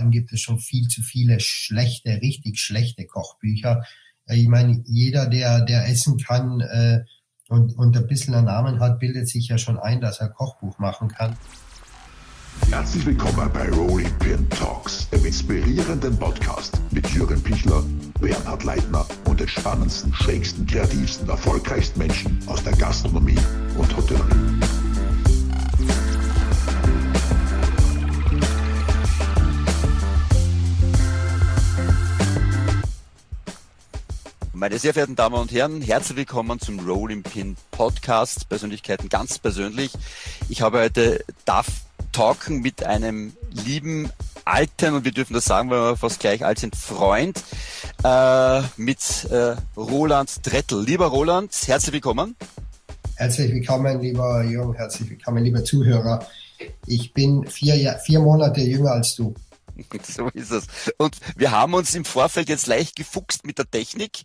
allem gibt es schon viel zu viele schlechte, richtig schlechte Kochbücher. Äh, ich meine, jeder, der, der essen kann äh, und, und ein bisschen einen Namen hat, bildet sich ja schon ein, dass er Kochbuch machen kann. Herzlich willkommen bei Rolling Pin Talks, dem inspirierenden Podcast mit Jürgen Pichler, Bernhard Leitner und den spannendsten, schrägsten, kreativsten, erfolgreichsten Menschen aus der Gastronomie und Hotellerie. Meine sehr verehrten Damen und Herren, herzlich willkommen zum Rolling Pin Podcast, Persönlichkeiten ganz persönlich. Ich habe heute darf talken mit einem lieben alten, und wir dürfen das sagen, weil wir fast gleich alt sind, Freund, äh, mit äh, Roland Trettel. Lieber Roland, herzlich willkommen. Herzlich willkommen, lieber Jürgen, herzlich willkommen, lieber Zuhörer. Ich bin vier, vier Monate jünger als du. So ist es. Und wir haben uns im Vorfeld jetzt leicht gefuchst mit der Technik,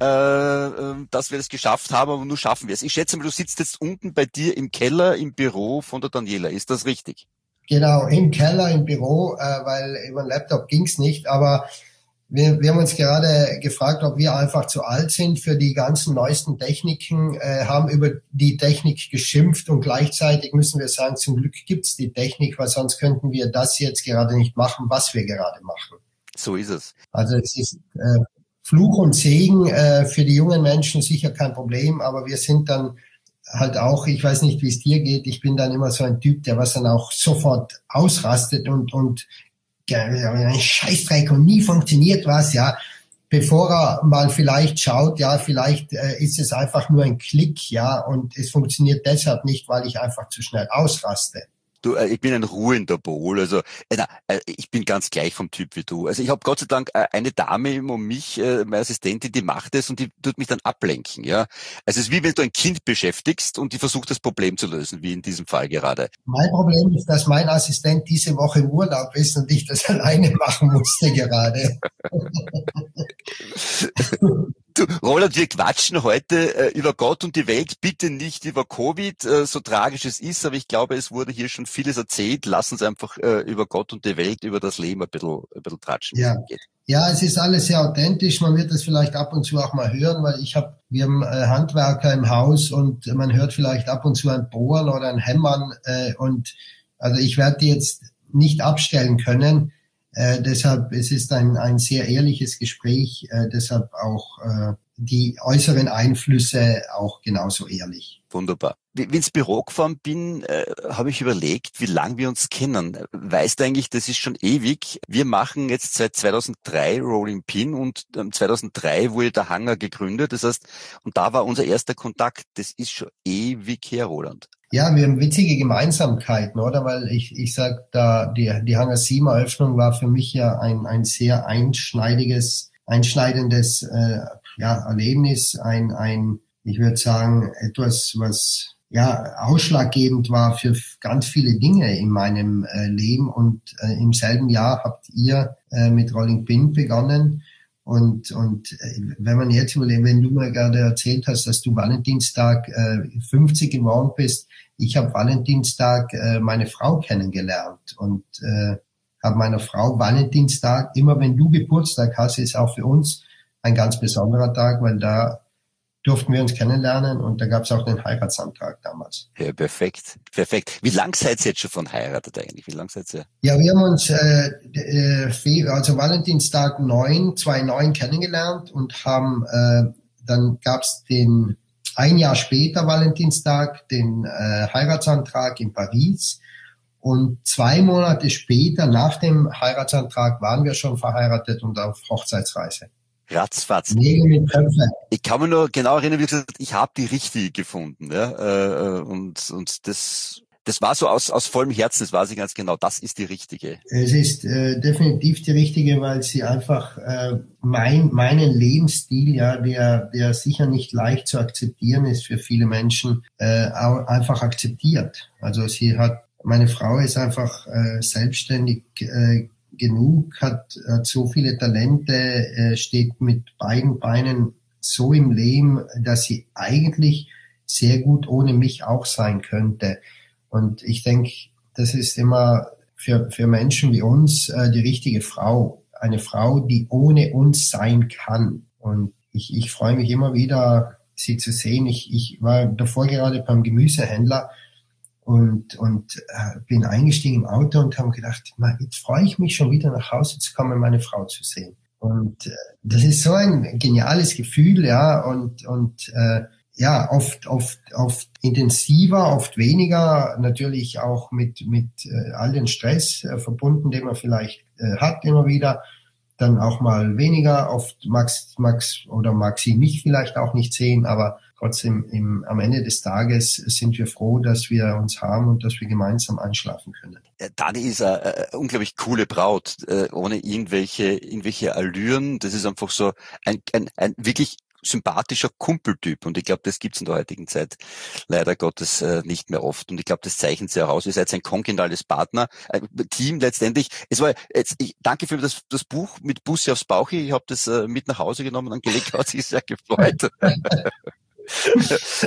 äh, ähm, dass wir das geschafft haben, aber nur schaffen wir es. Ich schätze mal, du sitzt jetzt unten bei dir im Keller im Büro von der Daniela. Ist das richtig? Genau, im Keller im Büro, äh, weil über den Laptop ging's nicht. Aber wir, wir haben uns gerade gefragt, ob wir einfach zu alt sind für die ganzen neuesten Techniken, äh, haben über die Technik geschimpft und gleichzeitig müssen wir sagen, zum Glück gibt's die Technik, weil sonst könnten wir das jetzt gerade nicht machen, was wir gerade machen. So ist es. Also es ist äh, Fluch und Segen äh, für die jungen Menschen sicher kein Problem, aber wir sind dann halt auch, ich weiß nicht, wie es dir geht, ich bin dann immer so ein Typ, der was dann auch sofort ausrastet und, und ein Scheißdreck und nie funktioniert was, ja, bevor er mal vielleicht schaut, ja, vielleicht äh, ist es einfach nur ein Klick, ja, und es funktioniert deshalb nicht, weil ich einfach zu schnell ausraste. Du, äh, ich bin ein ruhender Pol. Also äh, na, äh, ich bin ganz gleich vom Typ wie du. Also ich habe Gott sei Dank äh, eine Dame um mich, äh, meine Assistentin, die macht es und die tut mich dann ablenken. Ja, also es ist wie wenn du ein Kind beschäftigst und die versucht das Problem zu lösen, wie in diesem Fall gerade. Mein Problem ist, dass mein Assistent diese Woche im Urlaub ist und ich das alleine machen musste gerade. Du, Roland, wir quatschen heute äh, über Gott und die Welt, bitte nicht über Covid, äh, so tragisch es ist, aber ich glaube, es wurde hier schon vieles erzählt. Lass uns einfach äh, über Gott und die Welt, über das Leben ein bisschen, ein bisschen tratschen. Ja. ja, es ist alles sehr authentisch. Man wird das vielleicht ab und zu auch mal hören, weil ich habe, wir haben äh, Handwerker im Haus und man hört vielleicht ab und zu ein Bohren oder ein Hämmern äh, und also ich werde die jetzt nicht abstellen können. Äh, deshalb, es ist ein, ein sehr ehrliches Gespräch, äh, deshalb auch äh, die äußeren Einflüsse auch genauso ehrlich. Wunderbar. Wie, wie ins Büro gefahren bin, äh, habe ich überlegt, wie lange wir uns kennen. Weißt eigentlich, das ist schon ewig. Wir machen jetzt seit 2003 Rolling Pin und ähm, 2003 wurde der Hangar gegründet. Das heißt, und da war unser erster Kontakt. Das ist schon ewig her, Roland. Ja, wir haben witzige Gemeinsamkeiten, oder? Weil ich, ich sag da, die, die Hangar 7 Eröffnung war für mich ja ein, ein sehr einschneidiges, einschneidendes äh, ja, Erlebnis, ein, ein, ich würde sagen, etwas, was ja ausschlaggebend war für ganz viele Dinge in meinem äh, Leben. Und äh, im selben Jahr habt ihr äh, mit Rolling Pin begonnen. Und, und äh, wenn man jetzt überlegt, wenn du mir gerade erzählt hast, dass du Valentinstag äh, 50 geworden bist, ich habe Valentinstag äh, meine Frau kennengelernt. Und äh, habe meiner Frau Valentinstag, immer wenn du Geburtstag hast, ist auch für uns ein ganz besonderer Tag, weil da durften wir uns kennenlernen und da gab es auch den Heiratsantrag damals. Ja, perfekt, perfekt. Wie lang seid ihr jetzt schon verheiratet eigentlich? Wie lang seid ihr? Ja, wir haben uns äh, äh, also Valentinstag 9, 2009 kennengelernt und haben äh, dann gab es den ein Jahr später Valentinstag den äh, Heiratsantrag in Paris und zwei Monate später nach dem Heiratsantrag waren wir schon verheiratet und auf Hochzeitsreise. Ratzfatz. Ich kann mich nur genau erinnern, wie gesagt, ich habe die richtige gefunden. Ja? Äh, äh, und, und das, das war so aus, aus vollem Herzen, das weiß ich ganz genau, das ist die richtige. Es ist äh, definitiv die richtige, weil sie einfach äh, mein, meinen Lebensstil, ja, der, der sicher nicht leicht zu akzeptieren ist für viele Menschen, äh, einfach akzeptiert. Also sie hat, meine Frau ist einfach äh, selbstständig äh, genug, hat, hat so viele Talente, äh, steht mit beiden Beinen so im Leben, dass sie eigentlich sehr gut ohne mich auch sein könnte. Und ich denke, das ist immer für, für Menschen wie uns äh, die richtige Frau. Eine Frau, die ohne uns sein kann. Und ich, ich freue mich immer wieder, sie zu sehen. Ich, ich war davor gerade beim Gemüsehändler und, und äh, bin eingestiegen im Auto und habe gedacht, jetzt freue ich mich schon wieder nach Hause zu kommen, meine Frau zu sehen. Und äh, das ist so ein geniales Gefühl, ja, und, und äh, ja, oft, oft, oft intensiver, oft weniger, natürlich auch mit, mit äh, all den Stress äh, verbunden, den man vielleicht äh, hat immer wieder, dann auch mal weniger, oft mag's, mag's oder mag sie mich vielleicht auch nicht sehen, aber trotzdem im, am Ende des Tages sind wir froh, dass wir uns haben und dass wir gemeinsam einschlafen können. Dani ist eine, eine unglaublich coole Braut, äh, ohne irgendwelche, irgendwelche Allüren. Das ist einfach so ein, ein, ein wirklich sympathischer Kumpeltyp und ich glaube, das gibt's in der heutigen Zeit leider Gottes äh, nicht mehr oft und ich glaube, das zeichnet sehr heraus. Ihr seid ein kongeniales Partner, äh, Team letztendlich. Es war jetzt, ich danke für das, das Buch mit Busse aufs Bauch. Ich habe das äh, mit nach Hause genommen und angelegt, hat sich sehr gefreut.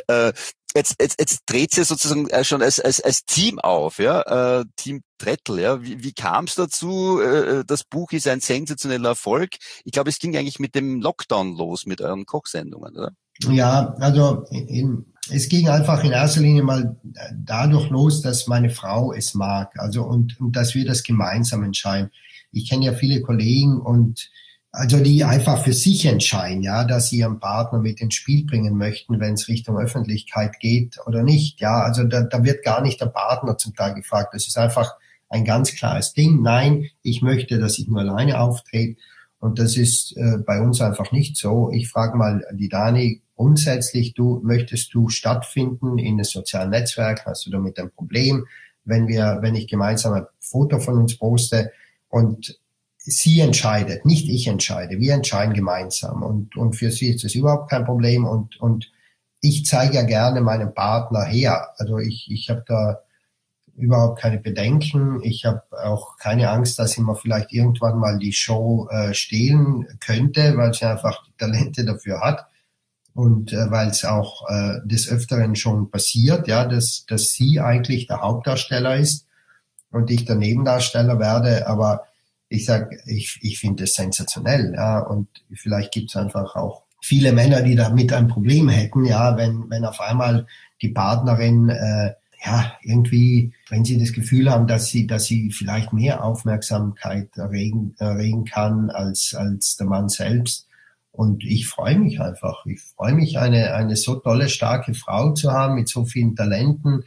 äh, jetzt, jetzt, jetzt dreht sie sozusagen äh, schon als, als, als Team auf, ja, äh, Team Trettel, ja. Wie, wie kam es dazu? Äh, das Buch ist ein sensationeller Erfolg. Ich glaube, es ging eigentlich mit dem Lockdown los, mit euren Kochsendungen, oder? Ja, also in, es ging einfach in erster Linie mal dadurch los, dass meine Frau es mag, also und, und dass wir das gemeinsam entscheiden. Ich kenne ja viele Kollegen und also die einfach für sich entscheiden, ja, dass sie ihren Partner mit ins Spiel bringen möchten, wenn es Richtung Öffentlichkeit geht oder nicht. Ja, also da, da wird gar nicht der Partner zum Teil gefragt. Das ist einfach ein ganz klares Ding. Nein, ich möchte, dass ich nur alleine auftrete. Und das ist äh, bei uns einfach nicht so. Ich frage mal die Dani grundsätzlich, du möchtest du stattfinden in den sozialen Netzwerken? Hast du damit ein Problem, wenn wir, wenn ich gemeinsam ein Foto von uns poste? Und sie entscheidet, nicht ich entscheide. Wir entscheiden gemeinsam. Und, und für sie ist das überhaupt kein Problem. Und, und ich zeige ja gerne meinen Partner her. Also ich, ich habe da überhaupt keine Bedenken. Ich habe auch keine Angst, dass sie mir vielleicht irgendwann mal die Show äh, stehlen könnte, weil sie einfach die Talente dafür hat. Und äh, weil es auch äh, des Öfteren schon passiert, ja, dass, dass sie eigentlich der Hauptdarsteller ist und ich der Nebendarsteller werde. Aber ich sag, ich, ich finde es sensationell, ja, und vielleicht gibt es einfach auch viele Männer, die damit ein Problem hätten, ja, wenn, wenn auf einmal die Partnerin äh, ja, irgendwie, wenn sie das Gefühl haben, dass sie, dass sie vielleicht mehr Aufmerksamkeit erregen, erregen kann als, als der Mann selbst. Und ich freue mich einfach. Ich freue mich, eine, eine so tolle, starke Frau zu haben mit so vielen Talenten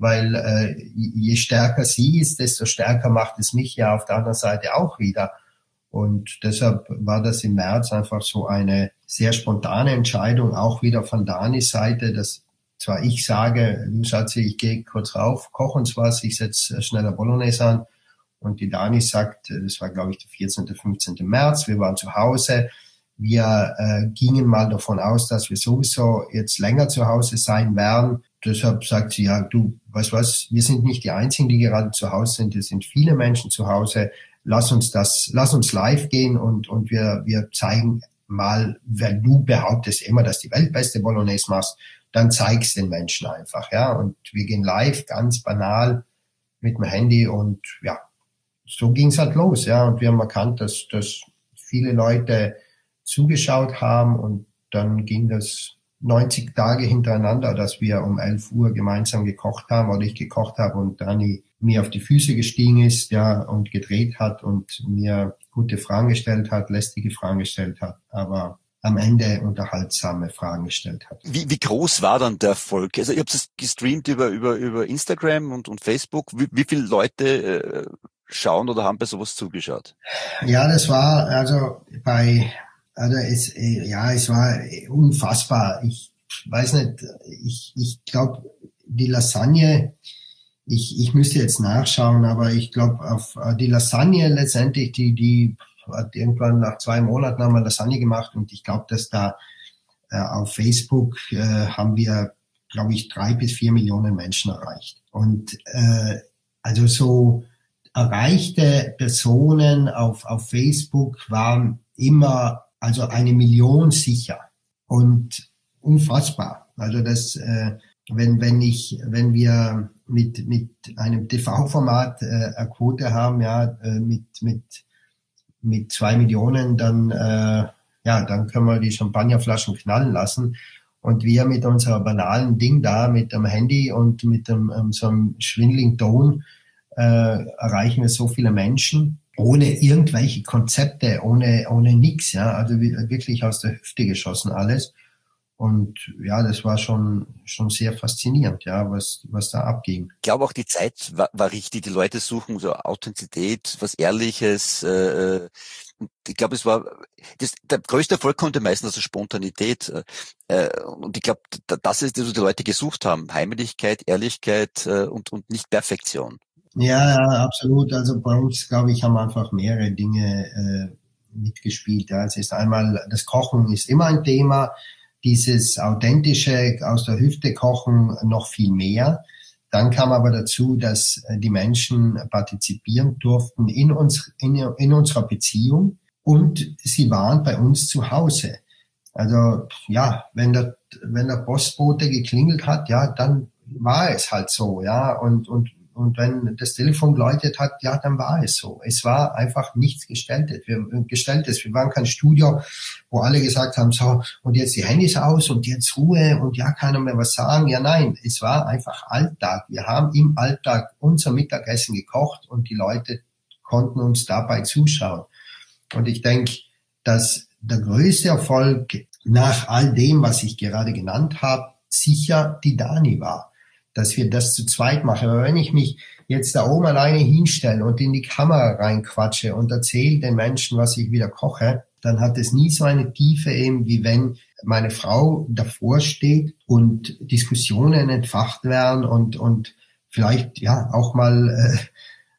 weil äh, je stärker sie ist, desto stärker macht es mich ja auf der anderen Seite auch wieder. Und deshalb war das im März einfach so eine sehr spontane Entscheidung, auch wieder von Danis Seite, dass zwar ich sage, du Schatzi, ich gehe kurz rauf, koch uns was, ich setze schneller Bolognese an. Und die Dani sagt, das war glaube ich der 14., 15. März, wir waren zu Hause, wir äh, gingen mal davon aus, dass wir sowieso jetzt länger zu Hause sein werden. Deshalb sagt sie, ja, du, weißt was, wir sind nicht die Einzigen, die gerade zu Hause sind. Es sind viele Menschen zu Hause. Lass uns das, lass uns live gehen und, und wir, wir zeigen mal, wenn du behauptest immer, dass die weltbeste Bolognese machst, dann zeig's den Menschen einfach, ja. Und wir gehen live, ganz banal, mit dem Handy und ja, so ging's halt los, ja. Und wir haben erkannt, dass, dass viele Leute zugeschaut haben und dann ging das 90 Tage hintereinander, dass wir um 11 Uhr gemeinsam gekocht haben oder ich gekocht habe und Dani mir auf die Füße gestiegen ist, ja, und gedreht hat und mir gute Fragen gestellt hat, lästige Fragen gestellt hat, aber am Ende unterhaltsame Fragen gestellt hat. Wie, wie groß war dann der Erfolg? Also ihr habt es gestreamt über, über, über Instagram und, und Facebook. Wie, wie viele Leute äh, schauen oder haben bei sowas zugeschaut? Ja, das war also bei also es, äh, ja, es war unfassbar. Ich weiß nicht, ich, ich glaube, die Lasagne, ich, ich müsste jetzt nachschauen, aber ich glaube, auf äh, die Lasagne letztendlich, die, die hat irgendwann nach zwei Monaten haben wir Lasagne gemacht und ich glaube, dass da äh, auf Facebook äh, haben wir, glaube ich, drei bis vier Millionen Menschen erreicht. Und äh, also so erreichte Personen auf, auf Facebook waren immer also eine Million sicher und unfassbar. Also das, äh, wenn wenn ich wenn wir mit, mit einem TV-Format äh, eine Quote haben, ja, äh, mit, mit, mit zwei Millionen, dann, äh, ja, dann können wir die Champagnerflaschen knallen lassen. Und wir mit unserer banalen Ding da, mit dem Handy und mit dem, so einem schwindeligen Ton, äh, erreichen wir so viele Menschen ohne irgendwelche Konzepte, ohne, ohne nix, ja, also wirklich aus der Hüfte geschossen alles. Und ja, das war schon, schon sehr faszinierend, ja, was, was da abging. Ich glaube auch die Zeit war, war richtig. Die Leute suchen so Authentizität, was Ehrliches. Äh, ich glaube, es war das, der größte Erfolg kommt meistens aus der Spontanität. Äh, und ich glaube, das ist, was die Leute gesucht haben. Heimlichkeit, Ehrlichkeit äh, und, und nicht Perfektion. Ja, ja, absolut. Also bei uns, glaube ich, haben einfach mehrere Dinge äh, mitgespielt. Ja. Es ist einmal, das Kochen ist immer ein Thema dieses authentische aus der Hüfte kochen noch viel mehr. Dann kam aber dazu, dass äh, die Menschen partizipieren durften in, uns, in, in unserer Beziehung und sie waren bei uns zu Hause. Also ja, wenn der, wenn der Postbote geklingelt hat, ja, dann war es halt so, ja, und, und und wenn das Telefon geläutet hat, ja, dann war es so. Es war einfach nichts Gestelltes. Wir, Gestelltes. Wir waren kein Studio, wo alle gesagt haben, so, und jetzt die Handys aus und jetzt Ruhe und ja, keiner mehr was sagen. Ja, nein, es war einfach Alltag. Wir haben im Alltag unser Mittagessen gekocht und die Leute konnten uns dabei zuschauen. Und ich denke, dass der größte Erfolg nach all dem, was ich gerade genannt habe, sicher die Dani war dass wir das zu zweit machen. Aber wenn ich mich jetzt da oben alleine hinstelle und in die Kamera reinquatsche und erzähle den Menschen, was ich wieder koche, dann hat es nie so eine Tiefe eben, wie wenn meine Frau davor steht und Diskussionen entfacht werden und, und vielleicht ja auch mal äh,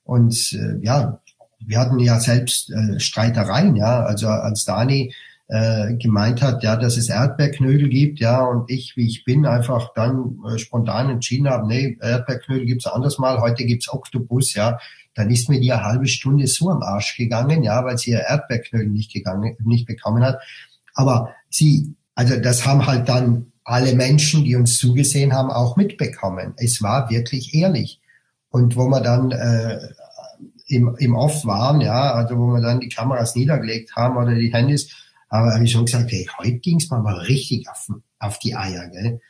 uns, äh, ja, wir hatten ja selbst äh, Streitereien, ja, also als Dani äh, gemeint hat, ja, dass es Erdbeerknödel gibt, ja, und ich, wie ich bin, einfach dann äh, spontan entschieden habe, nee, Erdbeerknödel gibt's anders mal, heute gibt's Oktopus, ja, dann ist mir die eine halbe Stunde so am Arsch gegangen, ja, weil sie ihr Erdbeerknödel nicht gegangen, nicht bekommen hat. Aber sie, also das haben halt dann alle Menschen, die uns zugesehen haben, auch mitbekommen. Es war wirklich ehrlich. Und wo wir dann äh, im, im Off waren, ja, also wo wir dann die Kameras niedergelegt haben oder die Handys, aber habe ich schon gesagt, hey, heute ging's mal, mal richtig auf, auf die Eier, gell?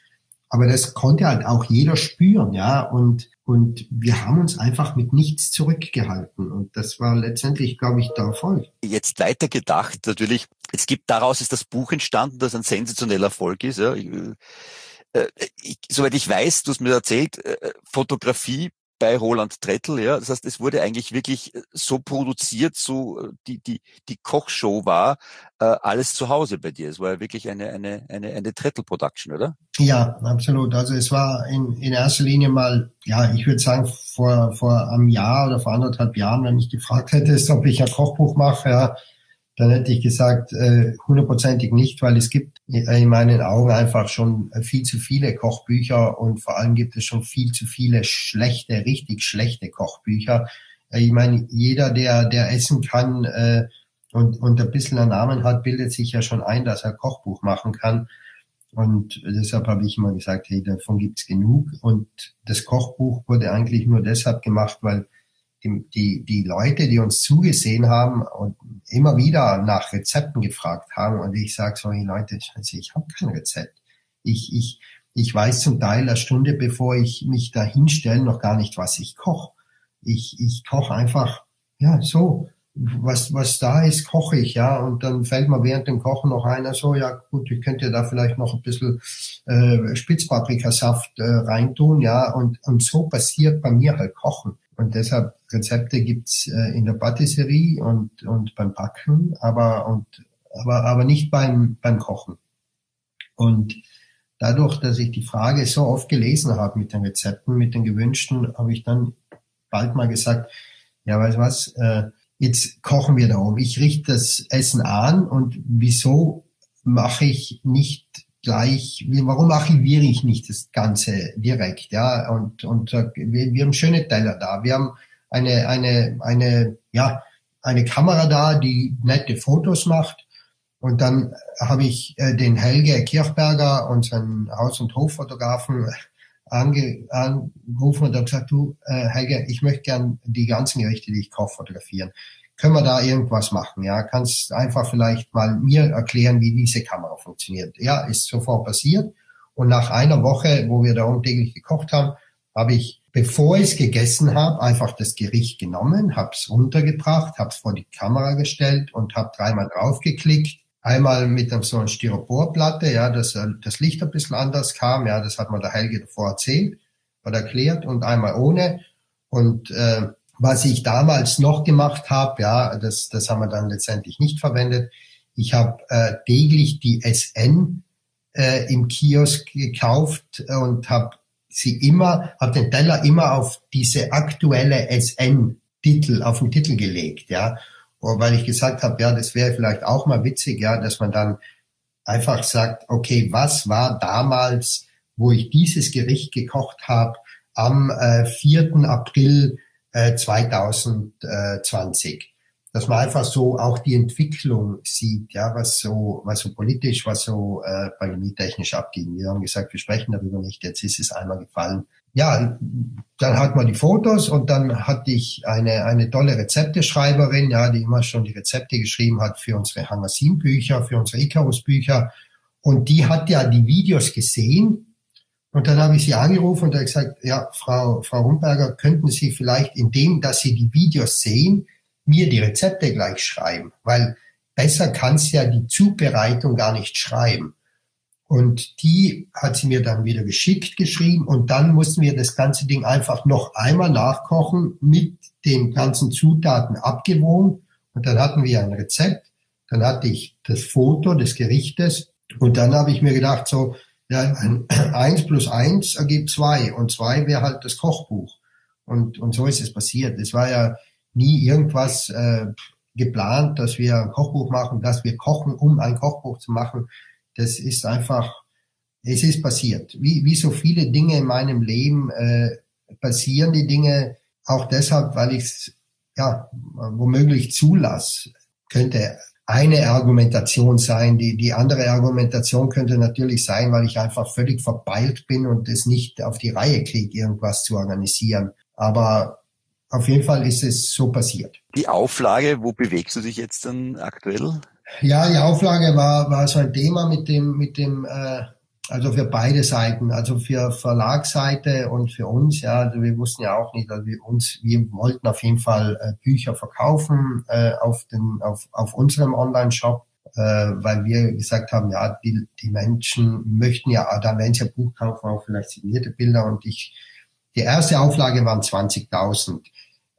Aber das konnte halt auch jeder spüren, ja. Und, und wir haben uns einfach mit nichts zurückgehalten. Und das war letztendlich, glaube ich, der Erfolg. Jetzt weiter gedacht, natürlich, es gibt daraus ist das Buch entstanden, das ein sensationeller Erfolg ist. Ja. Ich, äh, ich, soweit ich weiß, du hast mir erzählt, äh, Fotografie bei Roland Trettel, ja. Das heißt, es wurde eigentlich wirklich äh, so produziert, so äh, die, die, die Kochshow war äh, alles zu Hause bei dir. Es war ja wirklich eine, eine, eine, eine Trettel-Production, oder? Ja, absolut. Also es war in, in erster Linie mal, ja, ich würde sagen, vor, vor einem Jahr oder vor anderthalb Jahren, wenn mich gefragt hättest, ob ich ein Kochbuch mache, ja, dann hätte ich gesagt, äh, hundertprozentig nicht, weil es gibt in meinen Augen einfach schon viel zu viele Kochbücher und vor allem gibt es schon viel zu viele schlechte, richtig schlechte Kochbücher. Äh, ich meine, jeder, der, der essen kann äh, und, und ein bisschen einen Namen hat, bildet sich ja schon ein, dass er Kochbuch machen kann. Und deshalb habe ich immer gesagt, hey, davon gibt's genug. Und das Kochbuch wurde eigentlich nur deshalb gemacht, weil die, die, die Leute, die uns zugesehen haben und immer wieder nach Rezepten gefragt haben und ich sage so, hey Leute, ich habe kein Rezept. Ich, ich, ich weiß zum Teil eine Stunde, bevor ich mich da hinstelle, noch gar nicht, was ich koche. Ich, ich koche einfach, ja, so, was, was da ist, koche ich, ja. Und dann fällt mir während dem Kochen noch einer so, ja gut, ich könnte da vielleicht noch ein bisschen äh, Spitzpaprikasaft äh, reintun, ja. Und, und so passiert bei mir halt Kochen. Und deshalb Rezepte gibt's äh, in der Patisserie und, und beim Backen, aber, und, aber, aber nicht beim, beim Kochen. Und dadurch, dass ich die Frage so oft gelesen habe mit den Rezepten, mit den gewünschten, habe ich dann bald mal gesagt, ja, weißt was, äh, jetzt kochen wir da oben. Ich richte das Essen an und wieso mache ich nicht gleich, warum archiviere ich nicht das Ganze direkt, ja, und, und wir, wir haben schöne Teller da, wir haben eine, eine, eine, ja, eine Kamera da, die nette Fotos macht, und dann habe ich äh, den Helge Kirchberger, unseren Haus- und Hoffotografen, ange, angerufen und habe gesagt, du, äh, Helge, ich möchte gern die ganzen Gerichte, die ich koche, fotografieren. Können wir da irgendwas machen? Ja, kannst einfach vielleicht mal mir erklären, wie diese Kamera funktioniert. Ja, ist sofort passiert. Und nach einer Woche, wo wir da täglich gekocht haben, habe ich, bevor ich es gegessen habe, einfach das Gericht genommen, habe es runtergebracht, habe es vor die Kamera gestellt und habe dreimal draufgeklickt. Einmal mit so einer Styroporplatte, ja, dass äh, das Licht ein bisschen anders kam, ja, das hat mir der Helge davor erzählt oder erklärt und einmal ohne. Und äh, was ich damals noch gemacht habe, ja, das, das haben wir dann letztendlich nicht verwendet. Ich habe äh, täglich die SN äh, im Kiosk gekauft und habe sie immer, habe den Teller immer auf diese aktuelle SN-Titel, auf den Titel gelegt, ja. Und weil ich gesagt habe, ja, das wäre vielleicht auch mal witzig, ja, dass man dann einfach sagt, okay, was war damals, wo ich dieses Gericht gekocht habe, am äh, 4. April äh, 2020 dass man einfach so auch die Entwicklung sieht, ja, was so, was so politisch, was so äh, pandemietechnisch abging. Wir haben gesagt, wir sprechen darüber nicht, jetzt ist es einmal gefallen. Ja, dann hat man die Fotos und dann hatte ich eine, eine tolle Rezepteschreiberin, ja, die immer schon die Rezepte geschrieben hat für unsere Hangasim-Bücher, für unsere Icarus-Bücher. Und die hat ja die Videos gesehen. Und dann habe ich sie angerufen und habe gesagt, ja, Frau, Frau Rumberger, könnten Sie vielleicht, indem, dass Sie die Videos sehen, mir die Rezepte gleich schreiben, weil besser kann's ja die Zubereitung gar nicht schreiben. Und die hat sie mir dann wieder geschickt geschrieben und dann mussten wir das ganze Ding einfach noch einmal nachkochen mit den ganzen Zutaten abgewogen und dann hatten wir ein Rezept. Dann hatte ich das Foto des Gerichtes und dann habe ich mir gedacht so, ja, eins plus eins ergibt zwei und zwei wäre halt das Kochbuch. Und, und so ist es passiert. Es war ja nie irgendwas äh, geplant, dass wir ein Kochbuch machen, dass wir kochen, um ein Kochbuch zu machen. Das ist einfach, es ist passiert. Wie, wie so viele Dinge in meinem Leben äh, passieren die Dinge auch deshalb, weil ich es ja womöglich zulasse. Könnte eine Argumentation sein. Die, die andere Argumentation könnte natürlich sein, weil ich einfach völlig verpeilt bin und es nicht auf die Reihe kriege, irgendwas zu organisieren. Aber auf jeden Fall ist es so passiert. Die Auflage, wo bewegst du dich jetzt dann aktuell? Ja, die Auflage war, war so ein Thema mit dem, mit dem, äh, also für beide Seiten, also für Verlagsseite und für uns, ja, also wir wussten ja auch nicht, also wir uns, wir wollten auf jeden Fall äh, Bücher verkaufen äh, auf den, auf, auf unserem Online-Shop, äh, weil wir gesagt haben, ja, die, die Menschen möchten ja, da wenn sie ein Buch kaufen, auch vielleicht signierte Bilder und ich, die erste Auflage waren 20.000.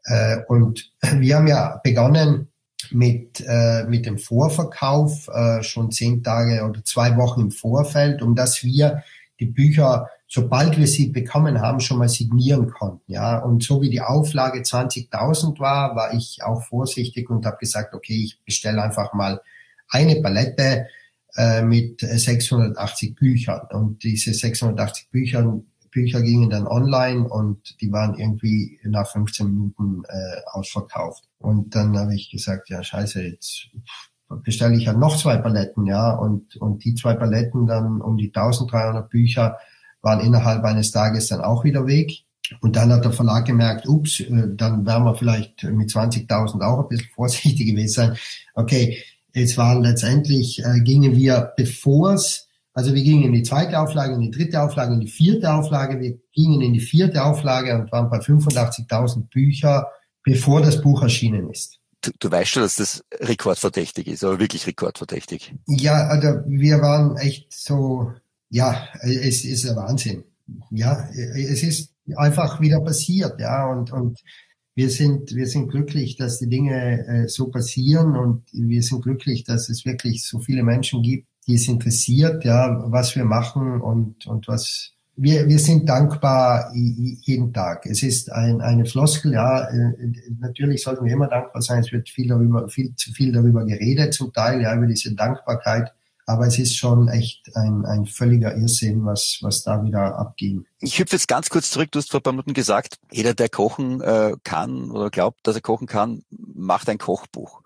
Äh, und wir haben ja begonnen mit, äh, mit dem Vorverkauf äh, schon zehn Tage oder zwei Wochen im Vorfeld, um dass wir die Bücher, sobald wir sie bekommen haben, schon mal signieren konnten. Ja, und so wie die Auflage 20.000 war, war ich auch vorsichtig und habe gesagt, okay, ich bestelle einfach mal eine Palette äh, mit 680 Büchern. Und diese 680 Bücher Bücher gingen dann online und die waren irgendwie nach 15 Minuten äh, ausverkauft. Und dann habe ich gesagt, ja scheiße, jetzt bestelle ich ja noch zwei Paletten, ja, und, und die zwei Paletten dann um die 1300 Bücher waren innerhalb eines Tages dann auch wieder weg. Und dann hat der Verlag gemerkt, ups, äh, dann werden wir vielleicht mit 20.000 auch ein bisschen vorsichtig gewesen sein. Okay, es waren letztendlich, äh, gingen wir, bevor es also wir gingen in die zweite Auflage, in die dritte Auflage, in die vierte Auflage. Wir gingen in die vierte Auflage und waren bei 85.000 Bücher, bevor das Buch erschienen ist. Du, du weißt schon, dass das rekordverdächtig ist, aber wirklich rekordverdächtig. Ja, also wir waren echt so, ja, es ist ein Wahnsinn. Ja, es ist einfach wieder passiert, ja, und, und wir sind, wir sind glücklich, dass die Dinge äh, so passieren und wir sind glücklich, dass es wirklich so viele Menschen gibt, die es interessiert, ja, was wir machen und, und was, wir, wir sind dankbar jeden Tag. Es ist ein, eine Floskel, ja, äh, natürlich sollten wir immer dankbar sein. Es wird viel darüber, viel zu viel darüber geredet zum Teil, ja, über diese Dankbarkeit. Aber es ist schon echt ein, ein völliger Irrsinn, was, was da wieder abging. Ich hüpfe jetzt ganz kurz zurück. Du hast vor ein paar Minuten gesagt, jeder, der kochen äh, kann oder glaubt, dass er kochen kann, macht ein Kochbuch.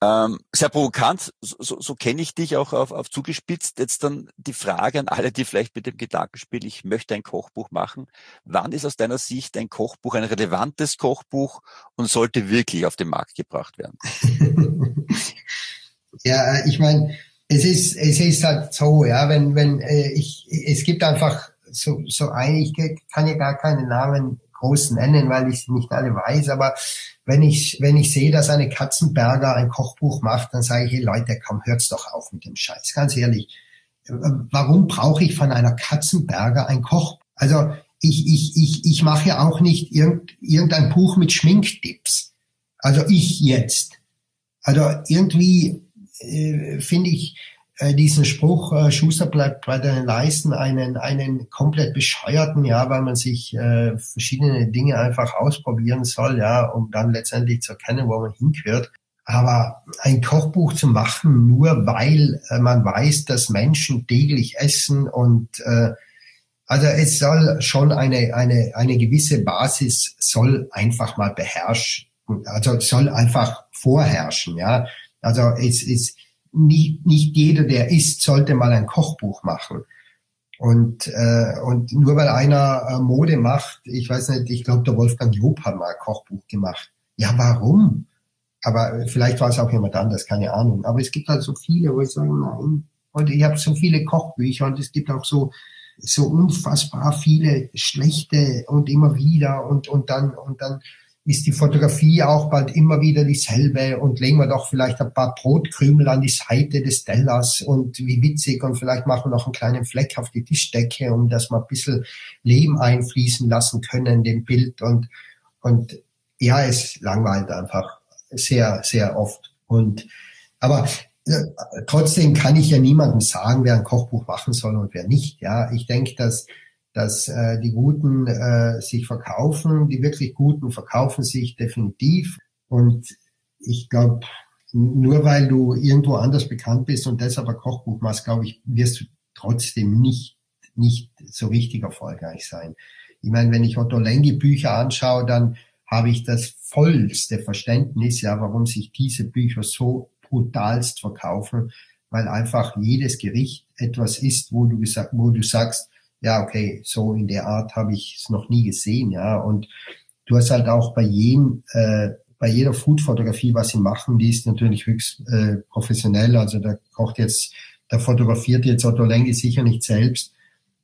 Ähm, sehr provokant, so, so, so kenne ich dich auch auf, auf zugespitzt. Jetzt dann die Frage an alle, die vielleicht mit dem Gedankenspiel, ich möchte ein Kochbuch machen. Wann ist aus deiner Sicht ein Kochbuch ein relevantes Kochbuch und sollte wirklich auf den Markt gebracht werden? ja, ich meine, es ist, es ist halt so, ja, wenn, wenn äh, ich, es gibt einfach so, so ein, ich kann ja gar keine Namen groß nennen, weil ich nicht alle weiß, aber wenn ich, wenn ich sehe, dass eine Katzenberger ein Kochbuch macht, dann sage ich, hey Leute, komm, hört's doch auf mit dem Scheiß, ganz ehrlich. Warum brauche ich von einer Katzenberger ein Kochbuch? Also ich, ich, ich, ich mache ja auch nicht irgendein Buch mit Schminktipps. Also ich jetzt. Also irgendwie äh, finde ich äh, diesen Spruch, äh, Schuster bleibt bei deinen Leisten, einen, einen komplett bescheuerten, ja, weil man sich äh, verschiedene Dinge einfach ausprobieren soll, ja, um dann letztendlich zu erkennen, wo man hingehört. Aber ein Kochbuch zu machen, nur weil äh, man weiß, dass Menschen täglich essen und äh, also es soll schon eine, eine, eine gewisse Basis soll einfach mal beherrschen, also soll einfach vorherrschen, ja. Also es ist nicht, nicht jeder, der isst, sollte mal ein Kochbuch machen. Und, äh, und nur weil einer äh, Mode macht, ich weiß nicht, ich glaube, der Wolfgang Job hat mal ein Kochbuch gemacht. Ja, warum? Aber vielleicht war es auch jemand anders, keine Ahnung. Aber es gibt halt so viele, wo ich sage, nein. Und ich habe so viele Kochbücher und es gibt auch so so unfassbar viele schlechte und immer wieder und und dann und dann ist die Fotografie auch bald immer wieder dieselbe und legen wir doch vielleicht ein paar Brotkrümel an die Seite des Tellers und wie witzig und vielleicht machen wir noch einen kleinen Fleck auf die Tischdecke, um das mal ein bisschen Leben einfließen lassen können, dem Bild und, und ja, es langweilt einfach sehr, sehr oft und, aber äh, trotzdem kann ich ja niemandem sagen, wer ein Kochbuch machen soll und wer nicht, ja. Ich denke, dass dass äh, die Guten äh, sich verkaufen, die wirklich Guten verkaufen sich definitiv. Und ich glaube, nur weil du irgendwo anders bekannt bist und deshalb ein Kochbuch machst, glaube ich, wirst du trotzdem nicht, nicht so richtig erfolgreich sein. Ich meine, wenn ich Otto Lengi Bücher anschaue, dann habe ich das vollste Verständnis, ja, warum sich diese Bücher so brutalst verkaufen, weil einfach jedes Gericht etwas ist, wo du gesagt, wo du sagst, ja, okay, so in der Art habe ich es noch nie gesehen, ja. Und du hast halt auch bei jedem, äh, bei jeder Food-Fotografie, was sie machen, die ist natürlich höchst äh, professionell. Also da kocht jetzt, da fotografiert jetzt Otto Lengi sicher nicht selbst.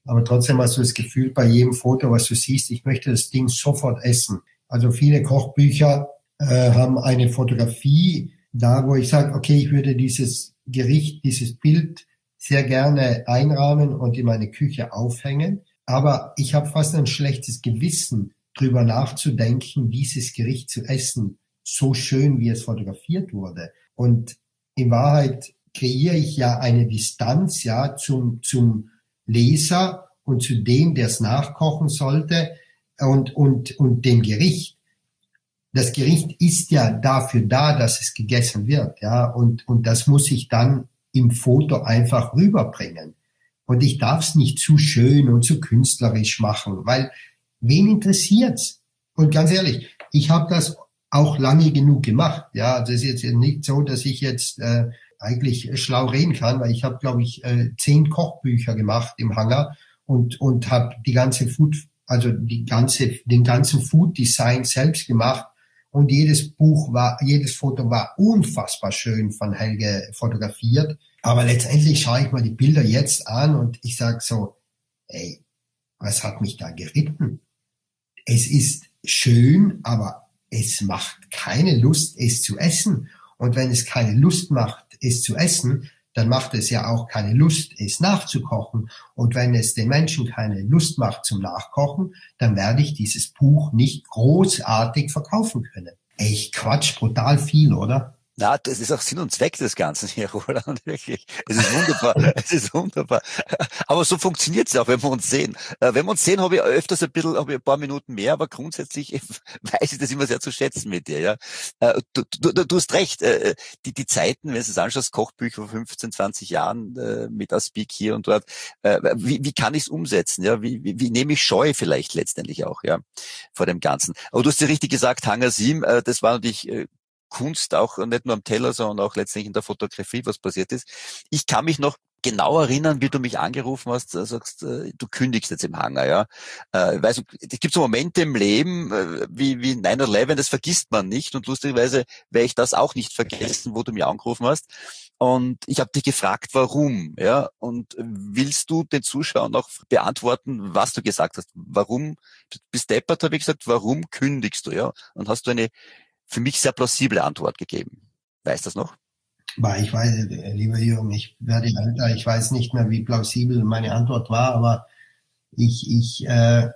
Aber trotzdem hast du das Gefühl bei jedem Foto, was du siehst, ich möchte das Ding sofort essen. Also viele Kochbücher äh, haben eine Fotografie da, wo ich sage, okay, ich würde dieses Gericht, dieses Bild sehr gerne einrahmen und in meine Küche aufhängen. Aber ich habe fast ein schlechtes Gewissen, drüber nachzudenken, dieses Gericht zu essen, so schön wie es fotografiert wurde. Und in Wahrheit kreiere ich ja eine Distanz ja zum, zum Leser und zu dem, der es nachkochen sollte und, und, und dem Gericht. Das Gericht ist ja dafür da, dass es gegessen wird, ja, und, und das muss ich dann im Foto einfach rüberbringen. Und ich darf es nicht zu schön und zu künstlerisch machen, weil wen interessiert's? Und ganz ehrlich, ich habe das auch lange genug gemacht. Ja, das ist jetzt nicht so, dass ich jetzt äh, eigentlich schlau reden kann, weil ich habe, glaube ich, äh, zehn Kochbücher gemacht im Hangar und und habe die ganze Food, also die ganze den ganzen Food Design selbst gemacht und jedes Buch war, jedes Foto war unfassbar schön von Helge fotografiert. Aber letztendlich schaue ich mal die Bilder jetzt an und ich sage so, ey, was hat mich da geritten? Es ist schön, aber es macht keine Lust, es zu essen. Und wenn es keine Lust macht, es zu essen, dann macht es ja auch keine Lust, es nachzukochen. Und wenn es den Menschen keine Lust macht zum Nachkochen, dann werde ich dieses Buch nicht großartig verkaufen können. Echt Quatsch, brutal viel, oder? Na, das ist auch Sinn und Zweck des Ganzen hier, Roland, wirklich. Es ist wunderbar, es ist wunderbar. Aber so funktioniert es auch, wenn wir uns sehen. Äh, wenn wir uns sehen, habe ich öfters ein bisschen, habe ich ein paar Minuten mehr, aber grundsätzlich weiß ich das immer sehr zu schätzen mit dir, ja. Äh, du, du, du hast recht, äh, die, die Zeiten, wenn du es anschaust, Kochbücher vor 15, 20 Jahren mit Aspik hier und dort, wie, wie kann ich es umsetzen, ja? Wie, wie, wie nehme ich Scheu vielleicht letztendlich auch, ja, vor dem Ganzen. Aber du hast ja richtig gesagt, Hangar 7, das war natürlich Kunst auch nicht nur am Teller, sondern auch letztlich in der Fotografie, was passiert ist. Ich kann mich noch genau erinnern, wie du mich angerufen hast, äh, sagst, äh, du kündigst jetzt im Hangar, ja. Äh, weiß, es gibt so Momente im Leben, wie, wie 9-11, das vergisst man nicht und lustigerweise werde ich das auch nicht vergessen, wo du mich angerufen hast. Und ich habe dich gefragt, warum, ja. Und willst du den Zuschauern auch beantworten, was du gesagt hast? Warum, du bist deppert, habe ich gesagt, warum kündigst du, ja? Und hast du eine für mich sehr plausible Antwort gegeben. Weißt das noch? Ich weiß, lieber Jürgen, ich werde älter, ich weiß nicht mehr, wie plausibel meine Antwort war, aber ich, ich äh,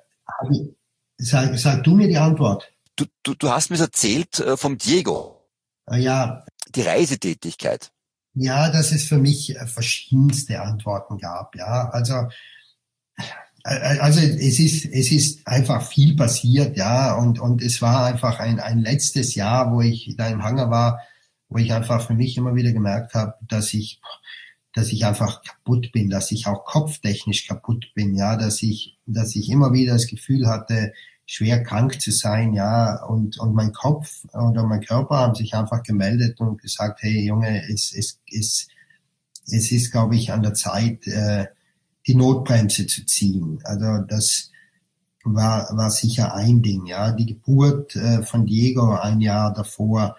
sag, sag du mir die Antwort. Du, du, du hast mir erzählt äh, vom Diego. Ah, ja. Die Reisetätigkeit. Ja, dass es für mich äh, verschiedenste Antworten gab. Ja, also also es ist, es ist einfach viel passiert, ja, und, und es war einfach ein, ein letztes Jahr, wo ich da im Hangar war, wo ich einfach für mich immer wieder gemerkt habe, dass ich, dass ich einfach kaputt bin, dass ich auch kopftechnisch kaputt bin, ja, dass ich, dass ich immer wieder das Gefühl hatte, schwer krank zu sein, ja, und, und mein Kopf oder mein Körper haben sich einfach gemeldet und gesagt, hey Junge, es, es, es, es ist, glaube ich, an der Zeit, äh, die Notbremse zu ziehen. Also das war, war sicher ein Ding, ja. Die Geburt äh, von Diego ein Jahr davor,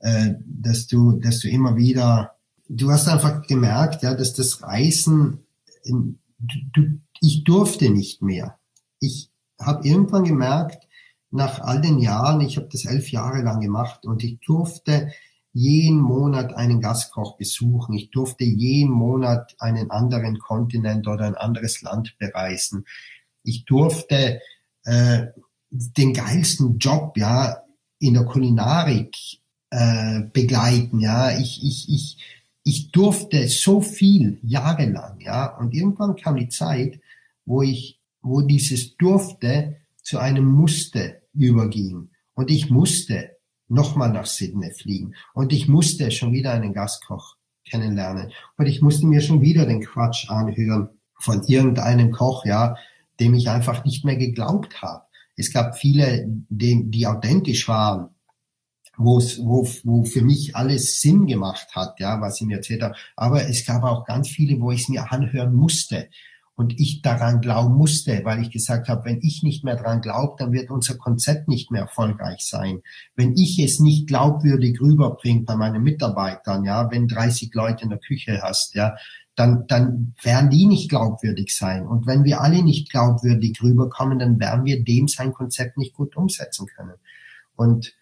äh, dass du, dass du immer wieder, du hast einfach gemerkt, ja, dass das Reisen, in, du, ich durfte nicht mehr. Ich habe irgendwann gemerkt, nach all den Jahren, ich habe das elf Jahre lang gemacht und ich durfte jeden Monat einen Gastkoch besuchen. Ich durfte jeden Monat einen anderen Kontinent oder ein anderes Land bereisen. Ich durfte äh, den geilsten Job ja in der Kulinarik äh, begleiten. Ja, ich ich ich ich durfte so viel jahrelang. Ja, und irgendwann kam die Zeit, wo ich wo dieses durfte zu einem Musste überging und ich musste nochmal nach Sydney fliegen. Und ich musste schon wieder einen Gastkoch kennenlernen. Und ich musste mir schon wieder den Quatsch anhören von irgendeinem Koch, ja, dem ich einfach nicht mehr geglaubt habe. Es gab viele, die, die authentisch waren, wo, wo, für mich alles Sinn gemacht hat, ja, was ich mir erzählt habe. Aber es gab auch ganz viele, wo ich es mir anhören musste und ich daran glauben musste, weil ich gesagt habe, wenn ich nicht mehr daran glaube, dann wird unser Konzept nicht mehr erfolgreich sein. Wenn ich es nicht glaubwürdig rüberbringe bei meinen Mitarbeitern, ja, wenn 30 Leute in der Küche hast, ja, dann, dann werden die nicht glaubwürdig sein. Und wenn wir alle nicht glaubwürdig rüberkommen, dann werden wir dem sein Konzept nicht gut umsetzen können. Und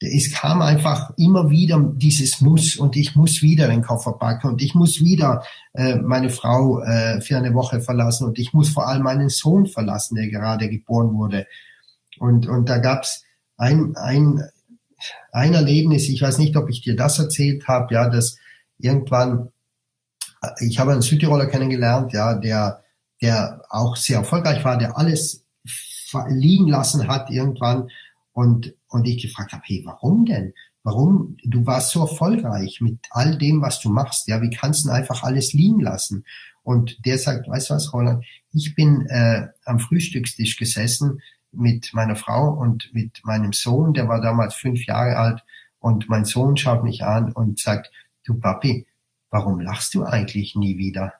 es kam einfach immer wieder dieses Muss und ich muss wieder den Koffer packen und ich muss wieder äh, meine Frau äh, für eine Woche verlassen und ich muss vor allem meinen Sohn verlassen, der gerade geboren wurde. Und, und da gab's ein, ein, ein Erlebnis, ich weiß nicht, ob ich dir das erzählt habe, ja, dass irgendwann, ich habe einen Südtiroler kennengelernt, ja, der, der auch sehr erfolgreich war, der alles liegen lassen hat irgendwann und, und ich gefragt habe, hey, warum denn? Warum? Du warst so erfolgreich mit all dem, was du machst. Ja, wie kannst du einfach alles liegen lassen? Und der sagt, weißt du was, Roland? Ich bin äh, am Frühstückstisch gesessen mit meiner Frau und mit meinem Sohn, der war damals fünf Jahre alt. Und mein Sohn schaut mich an und sagt, du Papi, warum lachst du eigentlich nie wieder?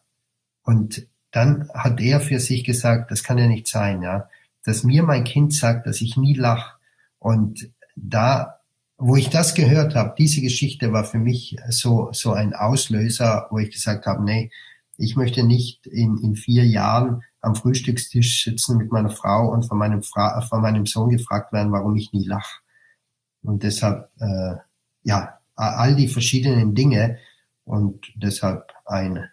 Und dann hat er für sich gesagt, das kann ja nicht sein, ja, dass mir mein Kind sagt, dass ich nie lache und da, wo ich das gehört habe, diese Geschichte war für mich so, so ein Auslöser, wo ich gesagt habe, nee, ich möchte nicht in, in vier Jahren am Frühstückstisch sitzen mit meiner Frau und von meinem, Fra von meinem Sohn gefragt werden, warum ich nie lache. Und deshalb, äh, ja, all die verschiedenen Dinge und deshalb ein,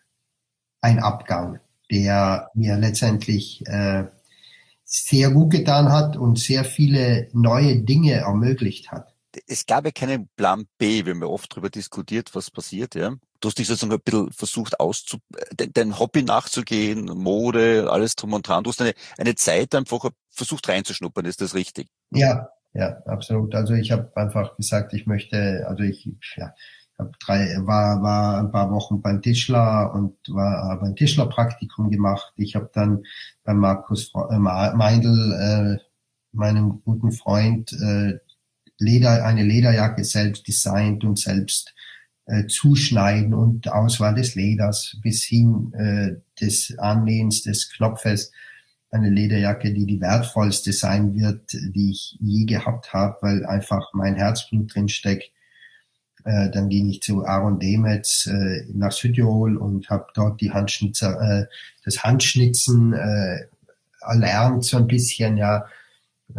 ein Abgang, der mir letztendlich äh, sehr gut getan hat und sehr viele neue Dinge ermöglicht hat. es gab ja keinen Plan B, wir haben ja oft darüber diskutiert, was passiert, ja. Du hast dich sozusagen ein bisschen versucht auszu, dein Hobby nachzugehen, Mode, alles drum und dran. Du hast eine, eine Zeit einfach versucht reinzuschnuppern, ist das richtig? Ja, ja, absolut. Also ich habe einfach gesagt, ich möchte, also ich, ja, hab drei, war, war ein paar Wochen beim Tischler und war habe ein Tischlerpraktikum gemacht. Ich habe dann bei Markus äh, Meindl, äh, meinem guten Freund, äh, Leder, eine Lederjacke selbst designt und selbst äh, zuschneiden und Auswahl des Leders bis hin äh, des Annehens des Knopfes eine Lederjacke, die die wertvollste sein wird, die ich je gehabt habe, weil einfach mein Herzblut drin steckt. Äh, dann ging ich zu Aaron Demetz äh, nach Südtirol und habe dort die Handschnitzer, äh, das Handschnitzen äh, erlernt so ein bisschen, ja,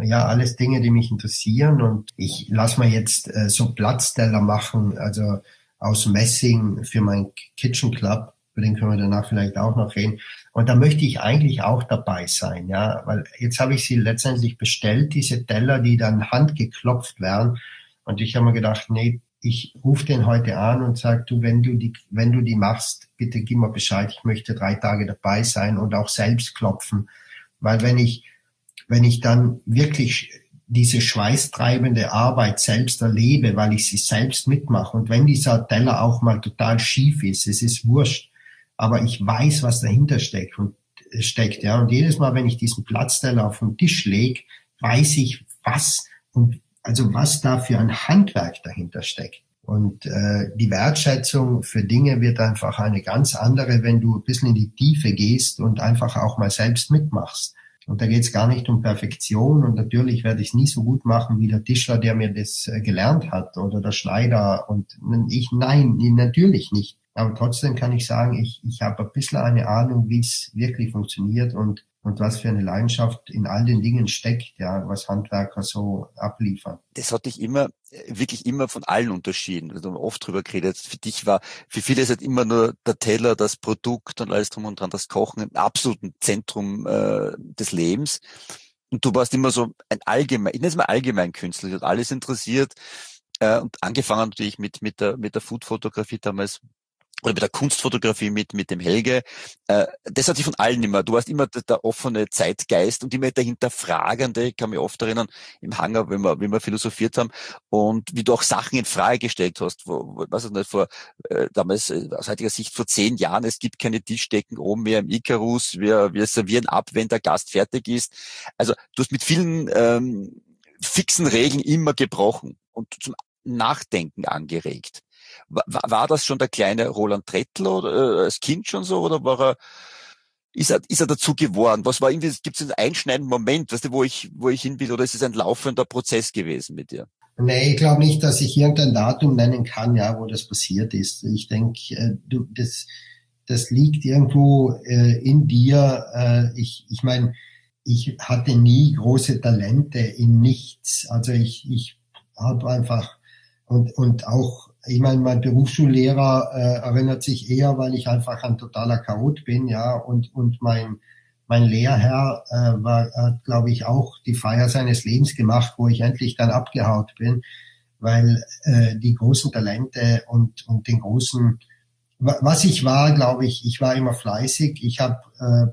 ja, alles Dinge, die mich interessieren und ich lass mal jetzt äh, so Platzteller machen, also aus Messing für mein Kitchen Club, über den können wir danach vielleicht auch noch reden. Und da möchte ich eigentlich auch dabei sein, ja, weil jetzt habe ich sie letztendlich bestellt, diese Teller, die dann handgeklopft werden. Und ich habe mir gedacht, nee, ich rufe den heute an und sag du, wenn du die, wenn du die machst, bitte gib mir Bescheid, ich möchte drei Tage dabei sein und auch selbst klopfen. Weil wenn ich, wenn ich dann wirklich diese schweißtreibende Arbeit selbst erlebe, weil ich sie selbst mitmache und wenn dieser Teller auch mal total schief ist, es ist wurscht, aber ich weiß, was dahinter steckt und äh, steckt, ja. Und jedes Mal, wenn ich diesen Platzteller auf den Tisch lege, weiß ich, was und also was da für ein Handwerk dahinter steckt. Und äh, die Wertschätzung für Dinge wird einfach eine ganz andere, wenn du ein bisschen in die Tiefe gehst und einfach auch mal selbst mitmachst. Und da geht es gar nicht um Perfektion. Und natürlich werde ich es nie so gut machen wie der Tischler, der mir das äh, gelernt hat oder der Schneider. Und ich, nein, natürlich nicht. Aber trotzdem kann ich sagen, ich, ich habe ein bisschen eine Ahnung, wie es wirklich funktioniert und und was für eine Leidenschaft in all den Dingen steckt, ja, was Handwerker so abliefern. Das hat dich immer, wirklich immer von allen unterschieden. Wir haben oft drüber geredet. Für dich war, für viele ist halt immer nur der Teller, das Produkt und alles drum und dran, das Kochen im absoluten Zentrum äh, des Lebens. Und du warst immer so ein allgemein, ich nenne es mal allgemein Künstler, hat alles interessiert. Äh, und angefangen natürlich mit, mit der, mit der Food-Fotografie damals oder mit der Kunstfotografie mit, mit dem Helge. Äh, das hat sich von allen immer, du warst immer der, der offene Zeitgeist und immer der Fragende, ich kann mich oft erinnern, im Hangar, wenn wir, wenn wir philosophiert haben und wie du auch Sachen in Frage gestellt hast, wo, was nicht, vor, äh, damals, äh, aus heutiger Sicht vor zehn Jahren, es gibt keine Tischdecken oben mehr im Icarus, wir, wir servieren ab, wenn der Gast fertig ist. Also, du hast mit vielen, ähm, fixen Regeln immer gebrochen und zum Nachdenken angeregt. War, war das schon der kleine Roland Trettler äh, als Kind schon so oder war er, ist er, ist er dazu geworden? Was war irgendwie, gibt es einen einschneidenden Moment, weißt du, wo ich, wo ich hin will, oder ist es ein laufender Prozess gewesen mit dir? Nee, ich glaube nicht, dass ich irgendein Datum nennen kann, ja, wo das passiert ist. Ich denke, äh, du, das, das liegt irgendwo äh, in dir. Äh, ich, ich meine, ich hatte nie große Talente in nichts. Also ich, ich habe einfach und, und auch ich meine, mein Berufsschullehrer äh, erinnert sich eher, weil ich einfach ein totaler Chaot bin, ja, und, und mein, mein Lehrherr äh, war, hat, glaube ich, auch die Feier seines Lebens gemacht, wo ich endlich dann abgehaut bin, weil äh, die großen Talente und, und den großen, was ich war, glaube ich, ich war immer fleißig. Ich habe äh,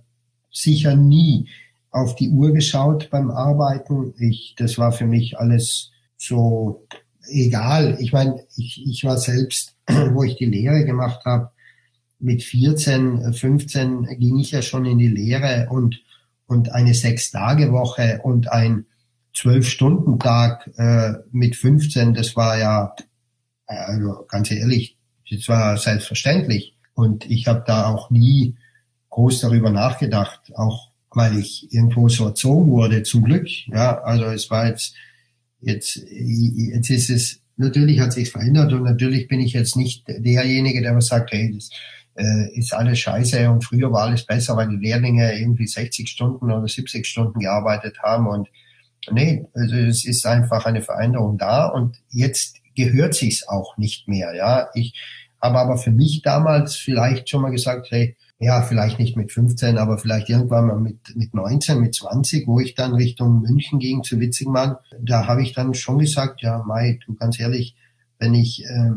sicher nie auf die Uhr geschaut beim Arbeiten. Ich, das war für mich alles so egal. Ich meine, ich, ich war selbst, wo ich die Lehre gemacht habe, mit 14, 15 ging ich ja schon in die Lehre und, und eine Sechs-Tage-Woche und ein Zwölf-Stunden-Tag äh, mit 15, das war ja, also ganz ehrlich, das war selbstverständlich. Und ich habe da auch nie groß darüber nachgedacht, auch weil ich irgendwo so erzogen wurde, zum Glück. Ja, also es war jetzt Jetzt, jetzt ist es, natürlich hat sich verändert und natürlich bin ich jetzt nicht derjenige, der sagt, hey, das äh, ist alles scheiße und früher war alles besser, weil die Lehrlinge irgendwie 60 Stunden oder 70 Stunden gearbeitet haben und nee, also es ist einfach eine Veränderung da und jetzt gehört sich's auch nicht mehr, ja. Ich habe aber für mich damals vielleicht schon mal gesagt, hey, ja, vielleicht nicht mit 15, aber vielleicht irgendwann mal mit, mit 19, mit 20, wo ich dann Richtung München ging zu Witzigmann, da habe ich dann schon gesagt, ja, Mai, du ganz ehrlich, wenn ich äh,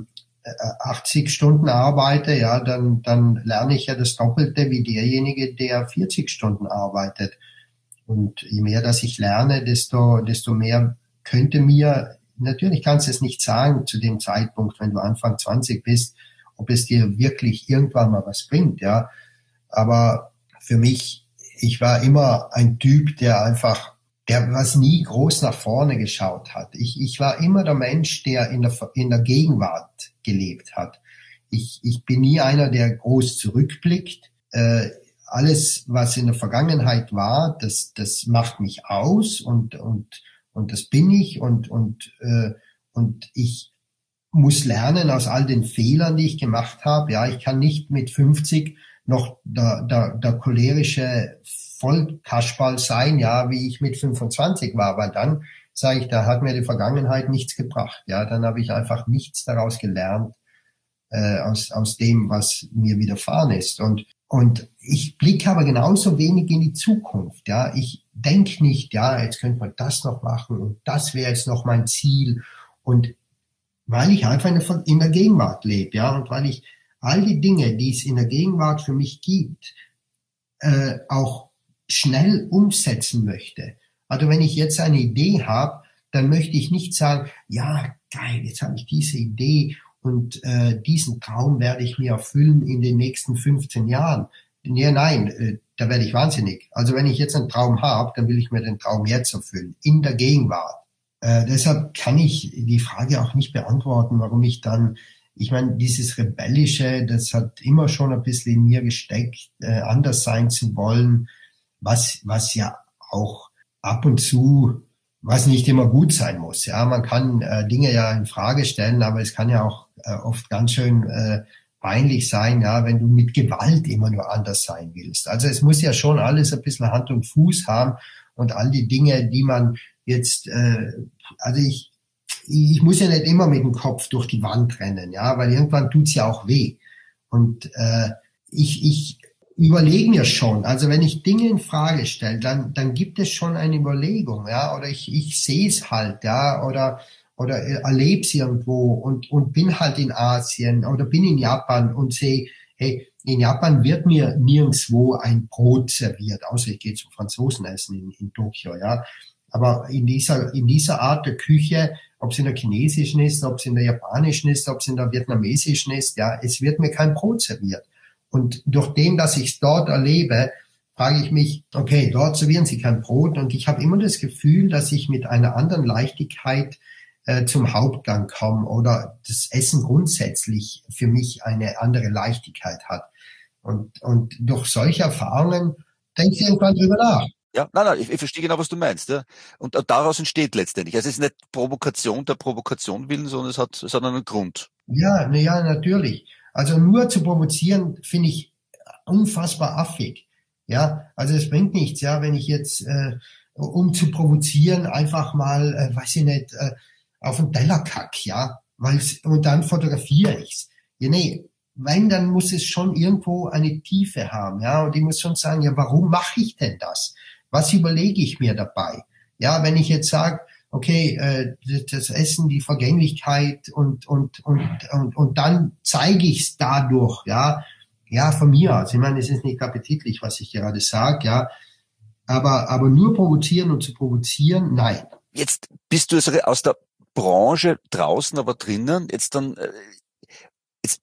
80 Stunden arbeite, ja, dann, dann lerne ich ja das Doppelte wie derjenige, der 40 Stunden arbeitet. Und je mehr, dass ich lerne, desto, desto mehr könnte mir, natürlich kannst du es nicht sagen zu dem Zeitpunkt, wenn du Anfang 20 bist, ob es dir wirklich irgendwann mal was bringt, ja. Aber für mich, ich war immer ein Typ, der einfach, der was nie groß nach vorne geschaut hat. Ich, ich war immer der Mensch, der in der, in der Gegenwart gelebt hat. Ich, ich bin nie einer, der groß zurückblickt. Äh, alles, was in der Vergangenheit war, das, das macht mich aus und, und, und das bin ich und, und, äh, und ich muss lernen aus all den Fehlern, die ich gemacht habe. Ja, ich kann nicht mit 50 noch der, der, der cholerische Vollkaschball sein, ja, wie ich mit 25 war, weil dann sage ich, da hat mir die Vergangenheit nichts gebracht. Ja, dann habe ich einfach nichts daraus gelernt äh, aus, aus dem, was mir widerfahren ist. Und und ich blicke aber genauso wenig in die Zukunft. Ja, ich denke nicht, ja, jetzt könnte man das noch machen und das wäre jetzt noch mein Ziel. Und weil ich einfach in der, in der Gegenwart lebe, ja, und weil ich all die Dinge, die es in der Gegenwart für mich gibt, äh, auch schnell umsetzen möchte. Also wenn ich jetzt eine Idee habe, dann möchte ich nicht sagen, ja, geil, jetzt habe ich diese Idee und äh, diesen Traum werde ich mir erfüllen in den nächsten 15 Jahren. Nee, nein, äh, da werde ich wahnsinnig. Also wenn ich jetzt einen Traum habe, dann will ich mir den Traum jetzt erfüllen, in der Gegenwart. Äh, deshalb kann ich die Frage auch nicht beantworten, warum ich dann, ich meine, dieses Rebellische, das hat immer schon ein bisschen in mir gesteckt, äh, anders sein zu wollen, was, was ja auch ab und zu was nicht immer gut sein muss. Ja, man kann äh, Dinge ja in Frage stellen, aber es kann ja auch äh, oft ganz schön äh, peinlich sein, ja, wenn du mit Gewalt immer nur anders sein willst. Also es muss ja schon alles ein bisschen Hand und Fuß haben und all die Dinge, die man jetzt, äh, also ich, ich muss ja nicht immer mit dem Kopf durch die Wand rennen, ja, weil irgendwann tut's ja auch weh. Und äh, ich, ich überlege mir schon. Also wenn ich Dinge in Frage stelle, dann, dann gibt es schon eine Überlegung, ja, oder ich, ich sehe es halt, ja, oder oder erlebe es irgendwo und, und bin halt in Asien oder bin in Japan und sehe, hey, in Japan wird mir nirgendswo ein Brot serviert, außer ich gehe zum Franzosenessen in, in Tokio, ja. Aber in dieser, in dieser Art der Küche, ob es in der chinesischen ist, ob es in der japanischen ist, ob es in der vietnamesischen ist, ja, es wird mir kein Brot serviert. Und durch den, dass ich es dort erlebe, frage ich mich, okay, dort servieren sie kein Brot und ich habe immer das Gefühl, dass ich mit einer anderen Leichtigkeit äh, zum Hauptgang komme oder das Essen grundsätzlich für mich eine andere Leichtigkeit hat. Und, und durch solche Erfahrungen denke ich irgendwann drüber nach. Ja, nein, nein, ich, ich verstehe genau, was du meinst. Ja. Und, daraus entsteht letztendlich. Also es ist nicht Provokation der Provokation willen, sondern es hat, hat einen Grund. Ja, na ja, natürlich. Also nur zu provozieren finde ich unfassbar affig. Ja, also es bringt nichts, ja, wenn ich jetzt, äh, um zu provozieren, einfach mal, äh, weiß ich nicht, äh, auf den Teller kack, ja, weil und dann fotografiere ich's. Ja, nee, wenn, dann muss es schon irgendwo eine Tiefe haben, ja, und ich muss schon sagen, ja, warum mache ich denn das? Was überlege ich mir dabei? Ja, wenn ich jetzt sage, okay, äh, das Essen, die Vergänglichkeit und, und, und, und, und dann zeige ich es dadurch, ja, ja, von mir aus. Ich meine, es ist nicht appetitlich, was ich gerade sage, ja, aber, aber nur provozieren und zu provozieren, nein. Jetzt bist du aus der Branche draußen, aber drinnen. Jetzt dann, äh, jetzt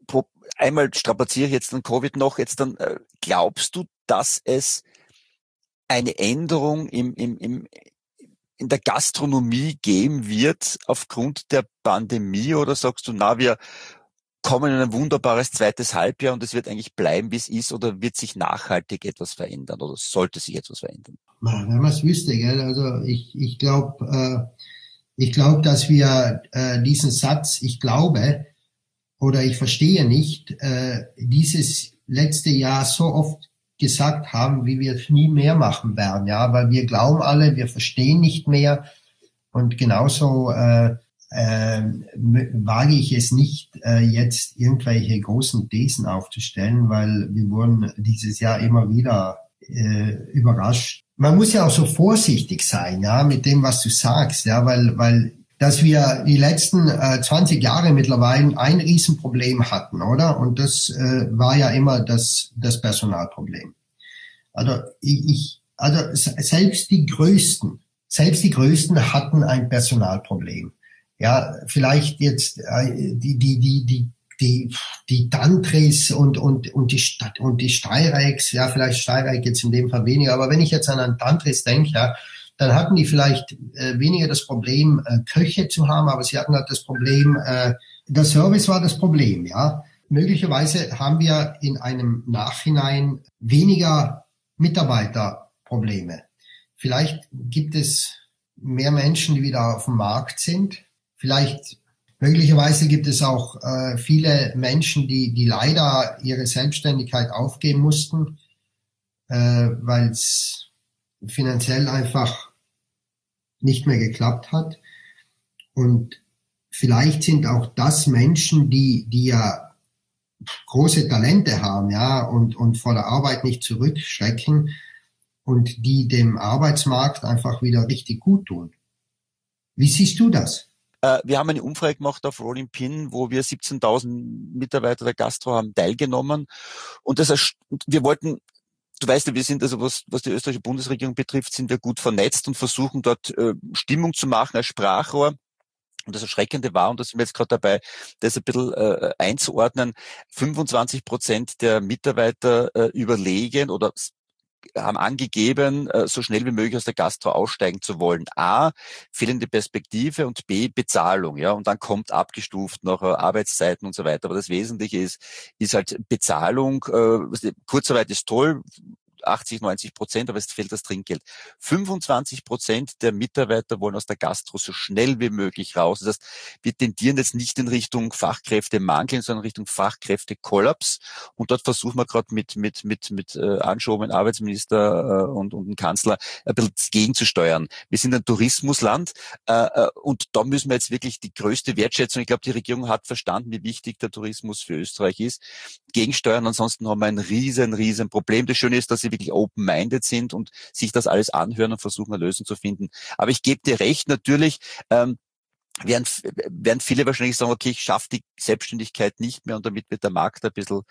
einmal strapaziere ich jetzt dann Covid noch. Jetzt dann, äh, glaubst du, dass es eine Änderung im, im, im, in der Gastronomie geben wird aufgrund der Pandemie oder sagst du, na, wir kommen in ein wunderbares zweites Halbjahr und es wird eigentlich bleiben, wie es ist oder wird sich nachhaltig etwas verändern oder sollte sich etwas verändern? Wenn man es wüsste, gell? also ich, ich glaube, äh, ich glaube, dass wir äh, diesen Satz, ich glaube oder ich verstehe nicht, äh, dieses letzte Jahr so oft gesagt haben, wie wir es nie mehr machen werden, ja, weil wir glauben alle, wir verstehen nicht mehr und genauso äh, äh, wage ich es nicht, äh, jetzt irgendwelche großen Thesen aufzustellen, weil wir wurden dieses Jahr immer wieder äh, überrascht. Man muss ja auch so vorsichtig sein, ja, mit dem, was du sagst, ja, weil, weil dass wir die letzten äh, 20 Jahre mittlerweile ein Riesenproblem hatten, oder? Und das äh, war ja immer das, das Personalproblem. Also ich, also selbst die Größten, selbst die Größten hatten ein Personalproblem. Ja, vielleicht jetzt äh, die, die, die, die, die, die Tantris und, und, und die Stadt und die Steireiks, ja, vielleicht Steireik jetzt in dem Fall weniger, aber wenn ich jetzt an einen Tantris denke, ja, dann hatten die vielleicht äh, weniger das Problem, äh, Köche zu haben, aber sie hatten halt das Problem, äh, der Service war das Problem, ja. Möglicherweise haben wir in einem Nachhinein weniger Mitarbeiterprobleme. Vielleicht gibt es mehr Menschen, die wieder auf dem Markt sind. Vielleicht möglicherweise gibt es auch äh, viele Menschen, die, die leider ihre Selbstständigkeit aufgeben mussten, äh, weil es finanziell einfach nicht mehr geklappt hat. Und vielleicht sind auch das Menschen, die, die ja große Talente haben, ja, und, und vor der Arbeit nicht zurückschrecken und die dem Arbeitsmarkt einfach wieder richtig gut tun. Wie siehst du das? Äh, wir haben eine Umfrage gemacht auf Rolling Pin, wo wir 17.000 Mitarbeiter der Gastro haben teilgenommen. Und das, wir wollten du weißt ja, wir sind also, was, was die österreichische Bundesregierung betrifft, sind wir gut vernetzt und versuchen dort äh, Stimmung zu machen als Sprachrohr. Und das Erschreckende war, und da sind wir jetzt gerade dabei, das ein bisschen äh, einzuordnen, 25 Prozent der Mitarbeiter äh, überlegen oder haben angegeben, äh, so schnell wie möglich aus der Gastro aussteigen zu wollen. A, fehlende Perspektive und B, Bezahlung. Ja, und dann kommt abgestuft noch äh, Arbeitszeiten und so weiter. Aber das Wesentliche ist, ist halt Bezahlung. Äh, Kurzarbeit ist toll, 80, 90 Prozent, aber es fehlt das Trinkgeld. 25 Prozent der Mitarbeiter wollen aus der Gastro so schnell wie möglich raus. Das heißt, wir tendieren jetzt nicht in Richtung Fachkräftemangel, sondern Richtung Fachkräftekollaps. Und dort versuchen wir gerade mit, mit, mit, mit äh, anschobenen Arbeitsminister äh, und, und Kanzler ein bisschen gegenzusteuern. Wir sind ein Tourismusland äh, äh, und da müssen wir jetzt wirklich die größte Wertschätzung, ich glaube, die Regierung hat verstanden, wie wichtig der Tourismus für Österreich ist, gegensteuern. Ansonsten haben wir ein riesen, riesen Problem. Das Schöne ist, dass sie wirklich open-minded sind und sich das alles anhören und versuchen, eine Lösung zu finden. Aber ich gebe dir recht, natürlich, ähm, werden, werden viele wahrscheinlich sagen, okay, ich schaffe die Selbstständigkeit nicht mehr und damit wird der Markt ein bisschen,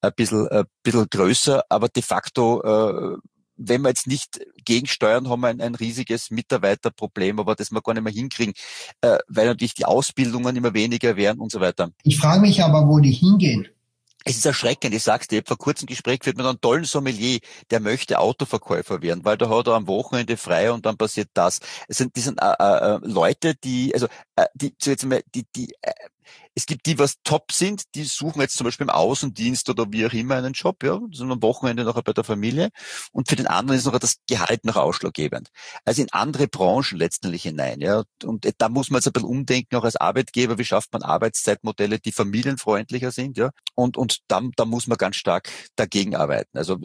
ein bisschen, ein bisschen größer. Aber de facto, äh, wenn wir jetzt nicht gegensteuern, haben wir ein, ein riesiges Mitarbeiterproblem, aber das wir gar nicht mehr hinkriegen, äh, weil natürlich die Ausbildungen immer weniger werden und so weiter. Ich frage mich aber, wo die hingehen es ist erschreckend. Ich sag's dir, vor kurzem Gespräch führt mit einem tollen Sommelier, der möchte Autoverkäufer werden, weil da hat er am Wochenende frei und dann passiert das. Es sind, die sind äh, äh, Leute, die, also äh, die, so jetzt mal, die, die äh, es gibt die, was top sind, die suchen jetzt zum Beispiel im Außendienst oder wie auch immer einen Job, ja, sind am Wochenende noch bei der Familie. Und für den anderen ist noch das Gehalt noch ausschlaggebend. Also in andere Branchen letztendlich hinein, ja. Und da muss man jetzt ein bisschen umdenken, auch als Arbeitgeber, wie schafft man Arbeitszeitmodelle, die familienfreundlicher sind, ja. Und, und da, da muss man ganz stark dagegen arbeiten. Also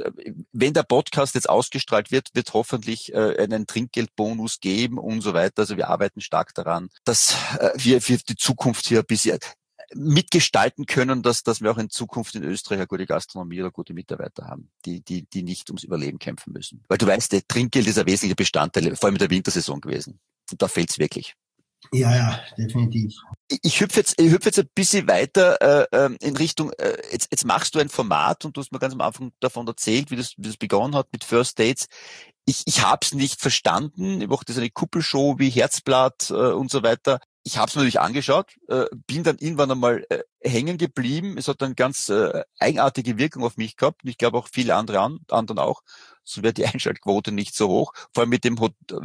wenn der Podcast jetzt ausgestrahlt wird, wird hoffentlich äh, einen Trinkgeldbonus geben und so weiter. Also wir arbeiten stark daran, dass äh, wir für die Zukunft hier ein bisschen mitgestalten können, dass, dass wir auch in Zukunft in Österreich eine gute Gastronomie oder gute Mitarbeiter haben, die, die, die nicht ums Überleben kämpfen müssen. Weil du weißt, der Trinkgeld ist ein wesentlicher Bestandteil, vor allem in der Wintersaison gewesen. Und da fehlt es wirklich. Ja, ja, definitiv. Ich, ich hüpfe jetzt, ich hüpfe jetzt ein bisschen weiter äh, ähm, in Richtung, äh, jetzt, jetzt machst du ein Format und du hast mir ganz am Anfang davon erzählt, wie das, wie das begonnen hat mit First Dates. Ich, ich habe es nicht verstanden. Ich mache das eine Kuppelshow wie Herzblatt äh, und so weiter ich habe es natürlich angeschaut, äh, bin dann irgendwann einmal äh, hängen geblieben. Es hat eine ganz äh, eigenartige Wirkung auf mich gehabt und ich glaube auch viele andere an, anderen auch. So wäre die Einschaltquote nicht so hoch, vor allem mit dem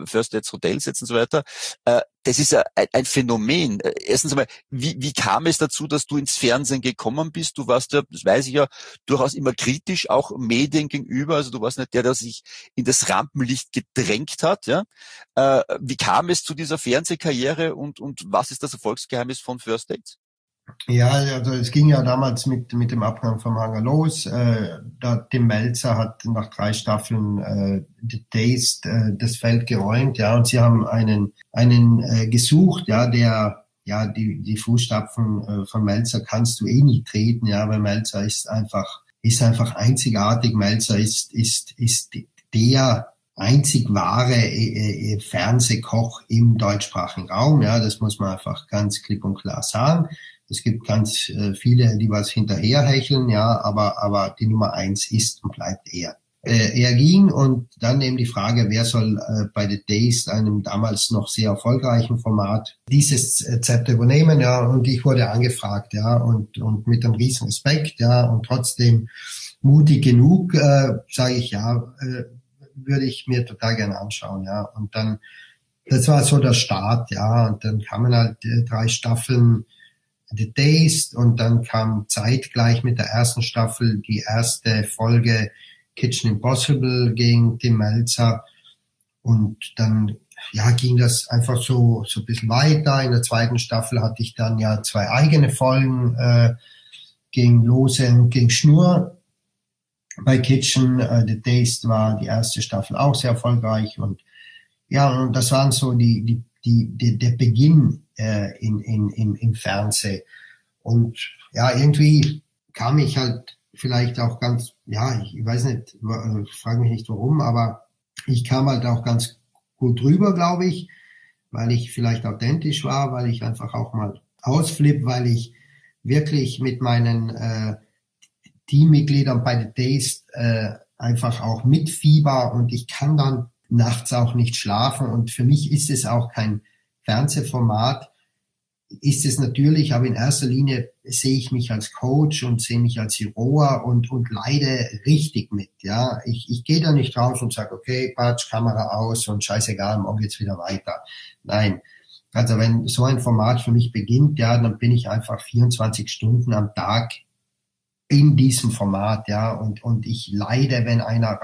First Dates Hotels jetzt und so weiter. Äh, das ist ein, ein Phänomen. Äh, erstens einmal, wie, wie kam es dazu, dass du ins Fernsehen gekommen bist? Du warst ja, das weiß ich ja, durchaus immer kritisch, auch Medien gegenüber. Also du warst nicht der, der sich in das Rampenlicht gedrängt hat. Ja? Äh, wie kam es zu dieser Fernsehkarriere und, und was ist das Erfolgsgeheimnis von First Dates? Ja, also es ging ja damals mit, mit dem Abgang vom Hanger los. Äh, da, Tim Melzer hat nach drei Staffeln äh, The Taste äh, das Feld geräumt, ja, und sie haben einen, einen äh, gesucht, ja, der ja, die, die Fußstapfen äh, von Melzer kannst du eh nicht treten, ja, weil Melzer ist einfach, ist einfach einzigartig. Melzer ist, ist, ist der einzig wahre äh, äh, Fernsehkoch im deutschsprachigen Raum. Ja, das muss man einfach ganz klipp und klar sagen. Es gibt ganz äh, viele, die was hinterherhecheln, ja, aber, aber die Nummer eins ist und bleibt er. Äh, er ging und dann eben die Frage, wer soll äh, bei The Days, einem damals noch sehr erfolgreichen Format, dieses äh, Zepter übernehmen, ja, und ich wurde angefragt, ja, und, und mit einem riesen Respekt, ja, und trotzdem mutig genug, äh, sage ich, ja, äh, würde ich mir total gerne anschauen, ja, und dann, das war so der Start, ja, und dann kamen halt äh, drei Staffeln The Days und dann kam zeitgleich mit der ersten Staffel die erste Folge Kitchen Impossible gegen Tim Melzer. Und dann ja, ging das einfach so, so ein bisschen weiter. In der zweiten Staffel hatte ich dann ja zwei eigene Folgen äh, gegen Lose und gegen Schnur. Bei Kitchen äh, The Days war die erste Staffel auch sehr erfolgreich. Und ja, und das waren so die, die, die, die der Beginn äh, in, in, im, im Fernsehen. Und ja, irgendwie kam ich halt vielleicht auch ganz, ja, ich weiß nicht, äh, frage mich nicht warum, aber ich kam halt auch ganz gut drüber, glaube ich, weil ich vielleicht authentisch war, weil ich einfach auch mal ausflipp, weil ich wirklich mit meinen äh, Teammitgliedern bei The Days äh, einfach auch mitfieber und ich kann dann nachts auch nicht schlafen und für mich ist es auch kein Fernsehformat, ist es natürlich, aber in erster Linie sehe ich mich als Coach und sehe mich als Heroer und, und leide richtig mit. Ja, ich, ich gehe da nicht raus und sage, okay, Patsch, Kamera aus und scheißegal, morgen geht's wieder weiter. Nein. Also wenn so ein Format für mich beginnt, ja, dann bin ich einfach 24 Stunden am Tag in diesem Format, ja, und, und ich leide, wenn einer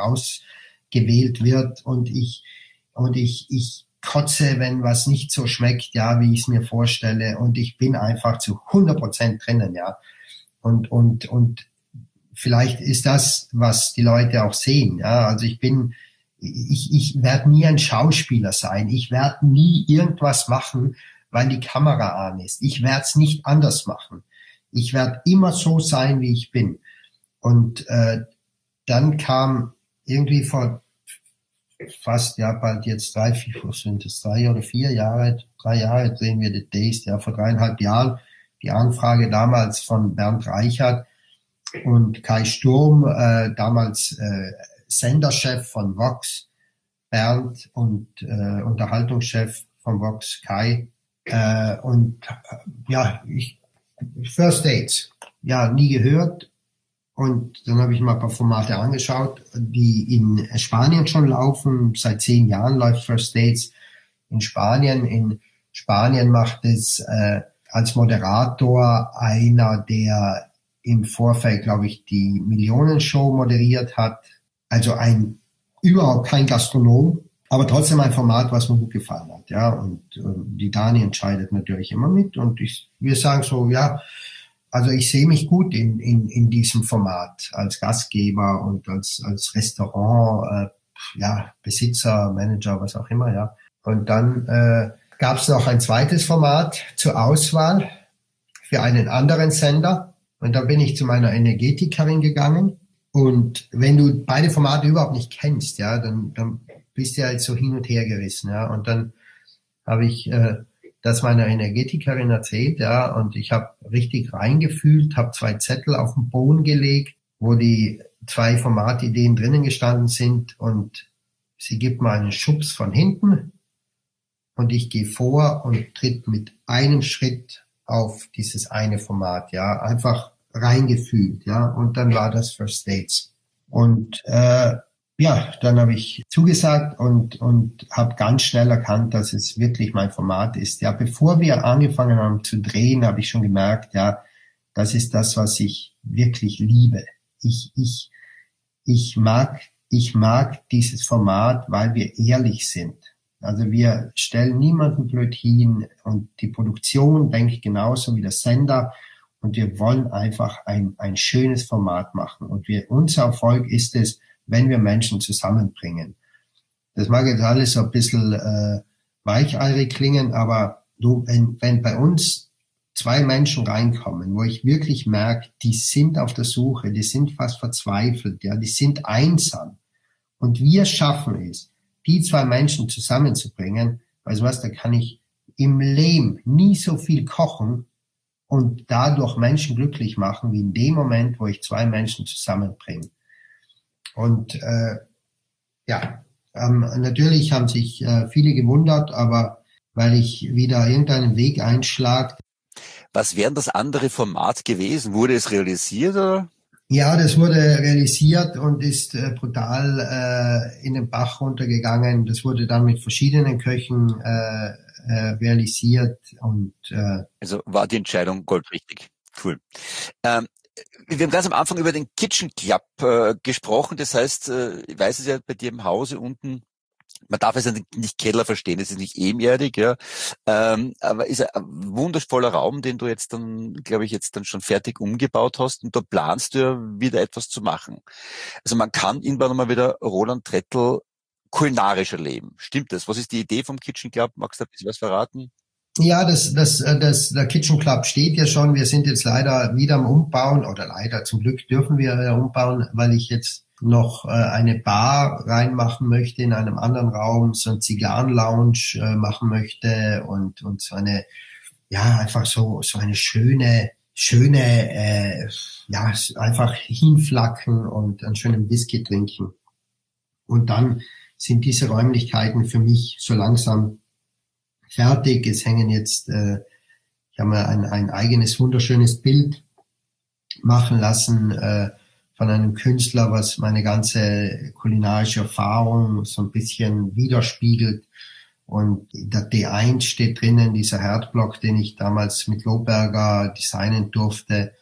rausgewählt wird und ich, und ich, ich kotze, wenn was nicht so schmeckt, ja, wie ich es mir vorstelle. Und ich bin einfach zu 100 Prozent drinnen, ja. Und, und, und vielleicht ist das, was die Leute auch sehen, ja. Also ich bin, ich, ich werde nie ein Schauspieler sein. Ich werde nie irgendwas machen, weil die Kamera an ist. Ich werde es nicht anders machen. Ich werde immer so sein, wie ich bin. Und äh, dann kam irgendwie vor fast ja bald jetzt drei, vier, sind es drei oder vier Jahre, drei Jahre drehen wir The Days, ja vor dreieinhalb Jahren die Anfrage damals von Bernd Reichert und Kai Sturm, äh, damals äh, Senderchef von Vox, Bernd und äh, Unterhaltungschef von Vox, Kai. Äh, und äh, ja, ich, First Dates, ja, nie gehört, und dann habe ich mal ein paar Formate angeschaut, die in Spanien schon laufen. Seit zehn Jahren läuft First Dates in Spanien. In Spanien macht es äh, als Moderator einer, der im Vorfeld, glaube ich, die Millionenshow moderiert hat. Also ein überhaupt kein Gastronom, aber trotzdem ein Format, was mir gut gefallen hat. Ja, und äh, die Dani entscheidet natürlich immer mit. Und ich, wir sagen so, ja, also ich sehe mich gut in, in, in diesem Format als Gastgeber und als, als Restaurant, äh, ja, Besitzer, Manager, was auch immer, ja. Und dann äh, gab es noch ein zweites Format zur Auswahl für einen anderen Sender. Und da bin ich zu meiner Energetikerin gegangen. Und wenn du beide Formate überhaupt nicht kennst, ja, dann, dann bist du jetzt so hin und her gerissen, ja. Und dann habe ich äh, das meiner Energetikerin erzählt, ja, und ich habe richtig reingefühlt, habe zwei Zettel auf den Boden gelegt, wo die zwei Formatideen drinnen gestanden sind und sie gibt mir einen Schubs von hinten und ich gehe vor und tritt mit einem Schritt auf dieses eine Format, ja, einfach reingefühlt, ja, und dann war das First States. Und äh, ja, dann habe ich zugesagt und, und habe ganz schnell erkannt, dass es wirklich mein Format ist. Ja, bevor wir angefangen haben zu drehen, habe ich schon gemerkt, ja, das ist das, was ich wirklich liebe. Ich, ich, ich mag, ich mag dieses Format, weil wir ehrlich sind. Also wir stellen niemanden blöd hin und die Produktion denkt genauso wie der Sender und wir wollen einfach ein, ein schönes Format machen. Und wir, unser Erfolg ist es, wenn wir Menschen zusammenbringen. Das mag jetzt alles so ein bisschen äh, weicheirig klingen, aber du, wenn, wenn bei uns zwei Menschen reinkommen, wo ich wirklich merke, die sind auf der Suche, die sind fast verzweifelt, ja, die sind einsam. Und wir schaffen es, die zwei Menschen zusammenzubringen, weißt du was, da kann ich im Leben nie so viel kochen und dadurch Menschen glücklich machen, wie in dem Moment, wo ich zwei Menschen zusammenbringe. Und äh, ja, ähm, natürlich haben sich äh, viele gewundert, aber weil ich wieder irgendeinen Weg einschlag. Was wäre das andere Format gewesen? Wurde es realisiert oder? Ja, das wurde realisiert und ist äh, brutal äh, in den Bach runtergegangen. Das wurde dann mit verschiedenen Köchen äh, äh, realisiert und äh, also war die Entscheidung goldrichtig. Cool. Ähm, wir haben ganz am Anfang über den Kitchen Club äh, gesprochen. Das heißt, äh, ich weiß es ja bei dir im Hause unten, man darf es ja nicht Keller verstehen, es ist nicht ebenerdig, ja. Ähm, aber ist ein wundervoller Raum, den du jetzt dann, glaube ich, jetzt dann schon fertig umgebaut hast und da planst du ja wieder etwas zu machen. Also man kann irgendwann mal wieder Roland Trettel kulinarisch erleben. Stimmt das? Was ist die Idee vom Kitchen Club? Magst du ein bisschen was verraten? Ja, das, das, äh, das, der Kitchen Club steht ja schon. Wir sind jetzt leider wieder am Umbauen oder leider zum Glück dürfen wir umbauen, weil ich jetzt noch äh, eine Bar reinmachen möchte in einem anderen Raum, so ein Zigarren-Lounge äh, machen möchte und, und so eine, ja, einfach so, so eine schöne, schöne, äh, ja, einfach hinflacken und einen schönen Whisky trinken. Und dann sind diese Räumlichkeiten für mich so langsam fertig. Es hängen jetzt, äh, ich habe mir ein, ein eigenes wunderschönes Bild machen lassen, äh, von einem Künstler, was meine ganze kulinarische Erfahrung so ein bisschen widerspiegelt. Und der D1 steht drinnen, dieser Herdblock, den ich damals mit Lohberger designen durfte.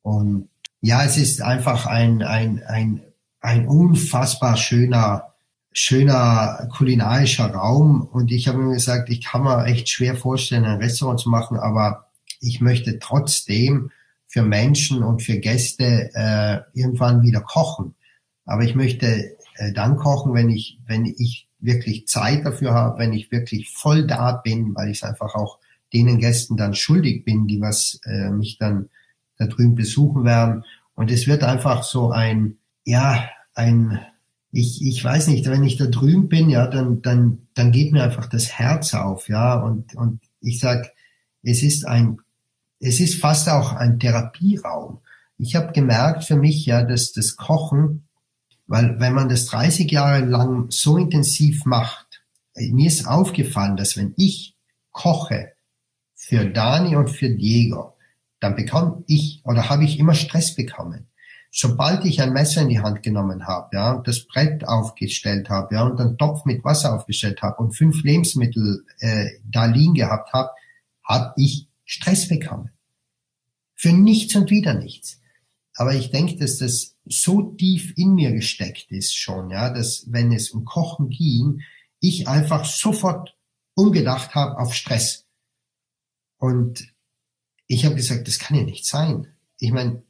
Und ja, es ist einfach ein, ein, ein, ein unfassbar schöner, schöner kulinarischer Raum. Und ich habe mir gesagt, ich kann mir echt schwer vorstellen, ein Restaurant zu machen, aber ich möchte trotzdem für Menschen und für Gäste äh, irgendwann wieder kochen. Aber ich möchte äh, dann kochen, wenn ich, wenn ich wirklich Zeit dafür habe, wenn ich wirklich voll da bin, weil ich es einfach auch denen Gästen dann schuldig bin, die was äh, mich dann da drüben besuchen werden. Und es wird einfach so ein, ja, ein, ich, ich weiß nicht, wenn ich da drüben bin, ja, dann, dann, dann geht mir einfach das Herz auf, ja, und, und ich sag, es ist ein es ist fast auch ein Therapieraum. Ich habe gemerkt für mich ja, dass das Kochen, weil wenn man das 30 Jahre lang so intensiv macht, mir ist aufgefallen, dass wenn ich koche für Dani und für Diego, dann bekomme ich oder habe ich immer Stress bekommen. Sobald ich ein Messer in die Hand genommen habe, ja, und das Brett aufgestellt habe, ja, und einen Topf mit Wasser aufgestellt habe und fünf Lebensmittel äh, da liegen gehabt habe, habe ich Stress bekommen. Für nichts und wieder nichts. Aber ich denke, dass das so tief in mir gesteckt ist schon, ja, dass wenn es um Kochen ging, ich einfach sofort umgedacht habe auf Stress. Und ich habe gesagt, das kann ja nicht sein. Ich meine,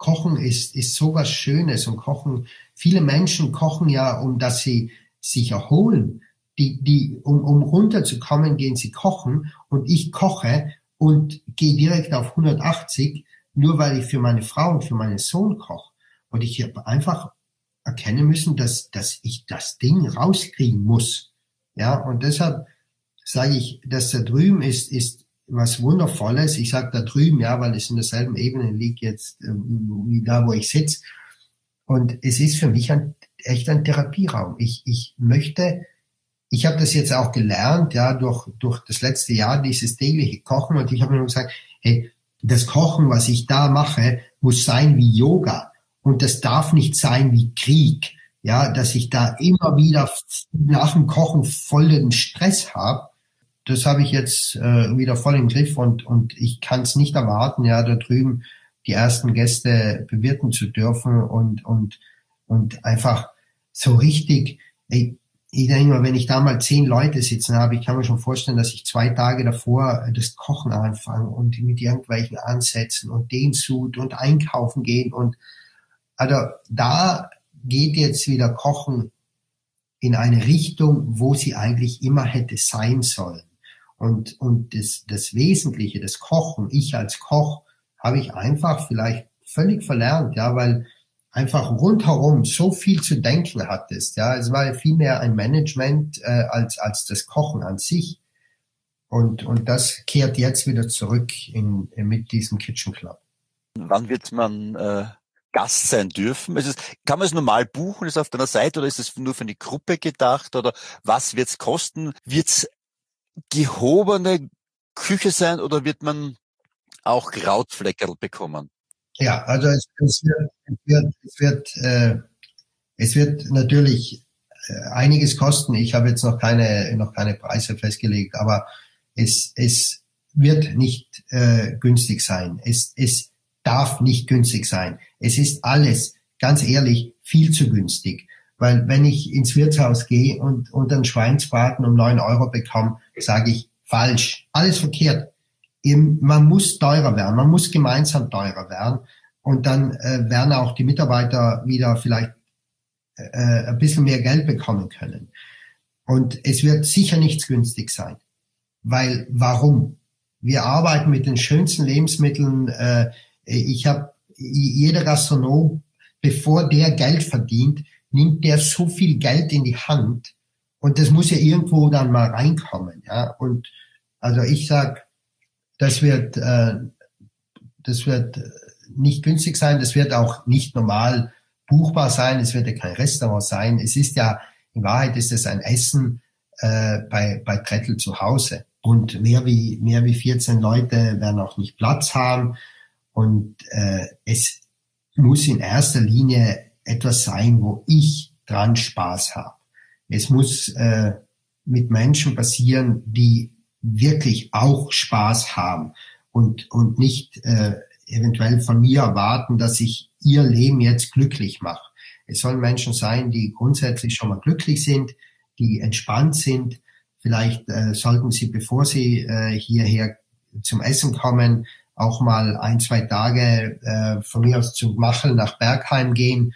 Kochen ist, ist so was Schönes und Kochen, viele Menschen kochen ja, um dass sie sich erholen. Die, die, um, um runterzukommen, gehen sie kochen und ich koche, und gehe direkt auf 180, nur weil ich für meine Frau und für meinen Sohn koche. Und ich habe einfach erkennen müssen, dass, dass ich das Ding rauskriegen muss. Ja, und deshalb sage ich, dass da drüben ist, ist was Wundervolles. Ich sage da drüben, ja, weil es in derselben Ebene liegt jetzt, äh, wie da, wo ich sitze. Und es ist für mich ein, echt ein Therapieraum. Ich, ich möchte ich habe das jetzt auch gelernt, ja, durch, durch das letzte Jahr, dieses tägliche Kochen. Und ich habe mir gesagt, hey, das Kochen, was ich da mache, muss sein wie Yoga. Und das darf nicht sein wie Krieg. Ja, dass ich da immer wieder nach dem Kochen vollen Stress habe. Das habe ich jetzt äh, wieder voll im Griff und, und ich kann es nicht erwarten, ja, da drüben die ersten Gäste bewirten zu dürfen und, und, und einfach so richtig, ey, ich denke mal, wenn ich da mal zehn Leute sitzen habe, ich kann mir schon vorstellen, dass ich zwei Tage davor das Kochen anfange und mit irgendwelchen Ansätzen und den Sud und einkaufen gehen und also da geht jetzt wieder Kochen in eine Richtung, wo sie eigentlich immer hätte sein sollen. Und, und das, das Wesentliche, das Kochen, ich als Koch, habe ich einfach vielleicht völlig verlernt, ja, weil einfach rundherum so viel zu denken hattest. Ja, es war viel mehr ein Management äh, als als das Kochen an sich. Und und das kehrt jetzt wieder zurück in, in mit diesem Kitchen Club. Wann wird man äh, Gast sein dürfen? Ist es, kann man es normal buchen? Ist es auf deiner Seite oder ist es nur für eine Gruppe gedacht? Oder was wird es kosten? Wird es gehobene Küche sein oder wird man auch Krautfleckerl bekommen? Ja, also es, es wird, es wird, es wird, äh, es wird natürlich äh, einiges kosten. Ich habe jetzt noch keine, noch keine Preise festgelegt, aber es, es wird nicht äh, günstig sein. Es, es darf nicht günstig sein. Es ist alles, ganz ehrlich, viel zu günstig. Weil wenn ich ins Wirtshaus gehe und, und einen Schweinsbraten um neun Euro bekomme, sage ich falsch. Alles verkehrt man muss teurer werden, man muss gemeinsam teurer werden und dann äh, werden auch die Mitarbeiter wieder vielleicht äh, ein bisschen mehr Geld bekommen können. Und es wird sicher nichts günstig sein. Weil warum? Wir arbeiten mit den schönsten Lebensmitteln. Äh, ich habe jeder Gastronom, bevor der Geld verdient, nimmt der so viel Geld in die Hand und das muss ja irgendwo dann mal reinkommen. Ja? Und also ich sag das wird, äh, das wird nicht günstig sein. Das wird auch nicht normal buchbar sein. Es wird ja kein Restaurant sein. Es ist ja, in Wahrheit ist es ein Essen äh, bei, bei Trettel zu Hause. Und mehr wie, mehr wie 14 Leute werden auch nicht Platz haben. Und äh, es muss in erster Linie etwas sein, wo ich dran Spaß habe. Es muss äh, mit Menschen passieren, die wirklich auch Spaß haben und, und nicht äh, eventuell von mir erwarten, dass ich ihr Leben jetzt glücklich mache. Es sollen Menschen sein, die grundsätzlich schon mal glücklich sind, die entspannt sind. Vielleicht äh, sollten sie, bevor sie äh, hierher zum Essen kommen, auch mal ein, zwei Tage äh, von mir aus zum Machen nach Bergheim gehen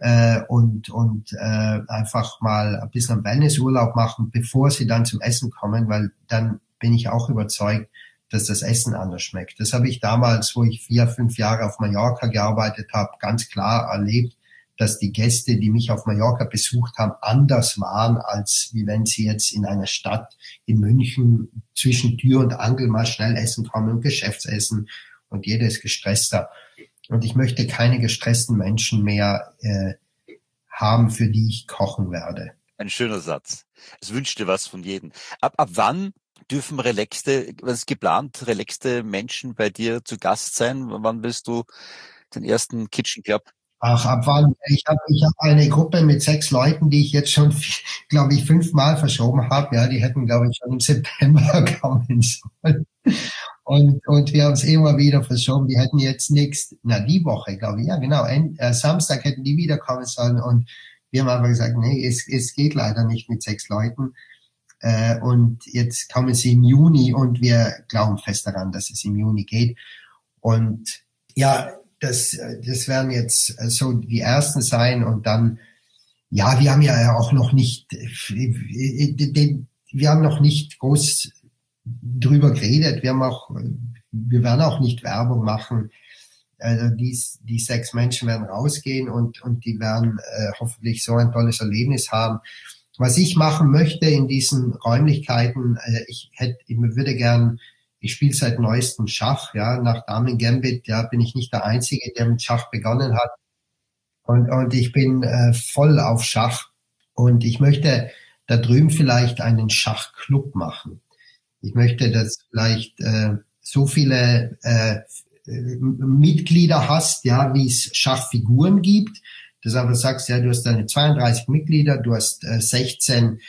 äh, und, und äh, einfach mal ein bisschen Wellnessurlaub machen, bevor sie dann zum Essen kommen, weil dann bin ich auch überzeugt, dass das Essen anders schmeckt. Das habe ich damals, wo ich vier, fünf Jahre auf Mallorca gearbeitet habe, ganz klar erlebt, dass die Gäste, die mich auf Mallorca besucht haben, anders waren, als wie wenn sie jetzt in einer Stadt in München zwischen Tür und Angel mal schnell essen kommen und Geschäftsessen und jeder ist gestresster. Und ich möchte keine gestressten Menschen mehr äh, haben, für die ich kochen werde. Ein schöner Satz. Es wünscht dir was von jedem. Ab, ab wann dürfen relaxte, was ist geplant, relaxte Menschen bei dir zu Gast sein? Wann willst du den ersten Kitchen Club? Ach, ab wann? Ich habe ich hab eine Gruppe mit sechs Leuten, die ich jetzt schon, glaube ich, fünfmal verschoben habe. Ja, die hätten, glaube ich, schon im September kommen sollen. Und, und wir haben es immer wieder verschoben. Die hätten jetzt nächst, na die Woche, glaube ich, ja genau, end, äh, Samstag hätten die wieder kommen sollen. Und wir haben einfach gesagt, nee, es, es geht leider nicht mit sechs Leuten. Äh, und jetzt kommen sie im Juni und wir glauben fest daran, dass es im Juni geht. Und ja, das, das werden jetzt so die ersten sein und dann, ja, wir haben ja auch noch nicht, wir haben noch nicht groß drüber geredet. Wir haben auch, wir werden auch nicht Werbung machen. Also die, die sechs Menschen werden rausgehen und, und die werden äh, hoffentlich so ein tolles Erlebnis haben. Was ich machen möchte in diesen Räumlichkeiten, äh, ich hätte, ich würde gern, ich spiele seit neuestem Schach, ja, nach Damen Gambit, ja, bin ich nicht der Einzige, der mit Schach begonnen hat. Und, und ich bin äh, voll auf Schach. Und ich möchte da drüben vielleicht einen Schachclub machen. Ich möchte, dass vielleicht äh, so viele äh, Mitglieder hast, ja, wie es Schachfiguren gibt, dass einfach sagst, ja, du hast deine 32 Mitglieder, du hast äh, 16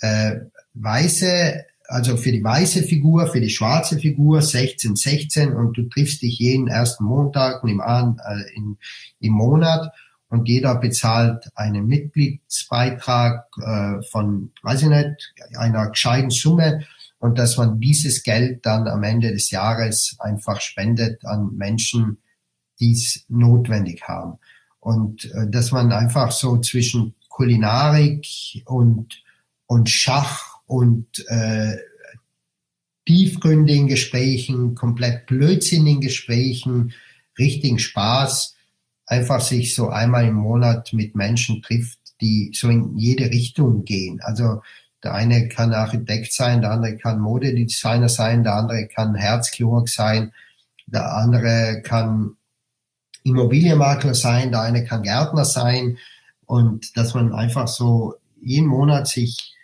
äh, weiße, also für die weiße Figur, für die schwarze Figur 16, 16 und du triffst dich jeden ersten Montag im, äh, in, im Monat und jeder bezahlt einen Mitgliedsbeitrag äh, von, weiß ich nicht, einer gescheiten Summe und dass man dieses Geld dann am Ende des Jahres einfach spendet an Menschen, die es notwendig haben. Und äh, dass man einfach so zwischen Kulinarik und, und Schach und äh, tiefgründigen Gesprächen, komplett blödsinnigen Gesprächen, richtigen Spaß, einfach sich so einmal im Monat mit Menschen trifft, die so in jede Richtung gehen. Also der eine kann Architekt sein, der andere kann Modedesigner sein, der andere kann Herzchirurg sein, der andere kann Immobilienmakler sein, der eine kann Gärtner sein. Und dass man einfach so jeden Monat sich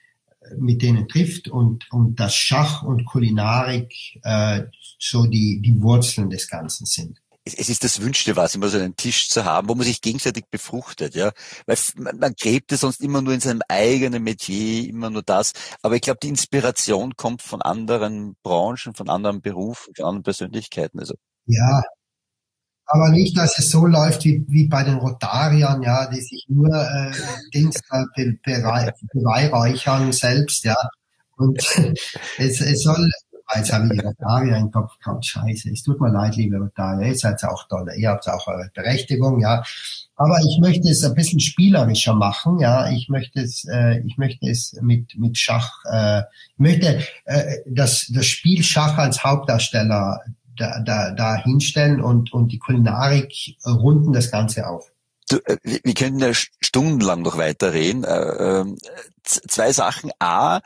mit denen trifft und, und das Schach und Kulinarik äh, so die, die Wurzeln des Ganzen sind es ist das Wünschte was, immer so einen Tisch zu haben, wo man sich gegenseitig befruchtet, ja. Weil man, man gräbt es sonst immer nur in seinem eigenen Metier, immer nur das. Aber ich glaube, die Inspiration kommt von anderen Branchen, von anderen Berufen, von anderen Persönlichkeiten. Also. Ja, aber nicht, dass es so läuft wie, wie bei den Rotariern, ja, die sich nur äh, Dings äh, beweihräuchern selbst, ja. Und es, es soll, jetzt habe ich die Rotarier im Kopf gehabt, scheiße, es tut mir leid, liebe Rotarier, ihr seid auch toll, ihr habt auch eure Berechtigung, ja. Aber ich möchte es ein bisschen spielerischer machen, ja. Ich möchte es, äh, ich möchte es mit mit Schach, äh, ich möchte äh, das das Spiel Schach als Hauptdarsteller da, da, da hinstellen und, und die Kulinarik runden das Ganze auf. Du, äh, wir könnten ja stundenlang noch weiterreden. Äh, ähm, zwei Sachen. A,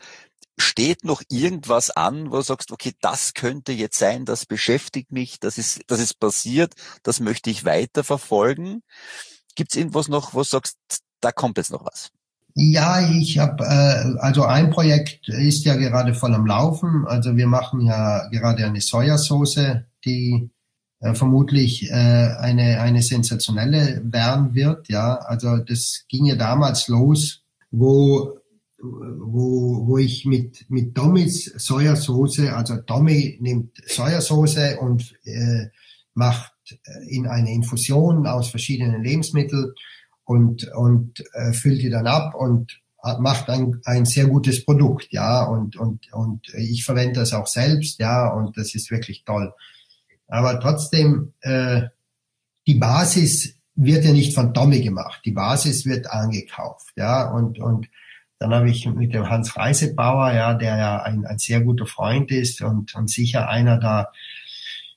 steht noch irgendwas an, wo du sagst, okay, das könnte jetzt sein, das beschäftigt mich, das ist, das ist passiert, das möchte ich weiterverfolgen. Gibt es irgendwas noch, wo du sagst, da kommt jetzt noch was? Ja, ich habe äh, also ein Projekt ist ja gerade voll am Laufen. Also wir machen ja gerade eine Sojasauce, die äh, vermutlich äh, eine eine sensationelle werden wird. Ja, also das ging ja damals los, wo wo, wo ich mit, mit Tommys Sojasauce, also Tommy nimmt Sojasauce und äh, macht in eine Infusion aus verschiedenen Lebensmitteln und, und äh, füllt die dann ab und macht ein, ein sehr gutes Produkt, ja, und, und, und ich verwende das auch selbst, ja, und das ist wirklich toll. Aber trotzdem, äh, die Basis wird ja nicht von Tommy gemacht, die Basis wird angekauft, ja, und, und dann habe ich mit dem Hans Reisebauer, ja, der ja ein, ein sehr guter Freund ist und, und sicher einer der,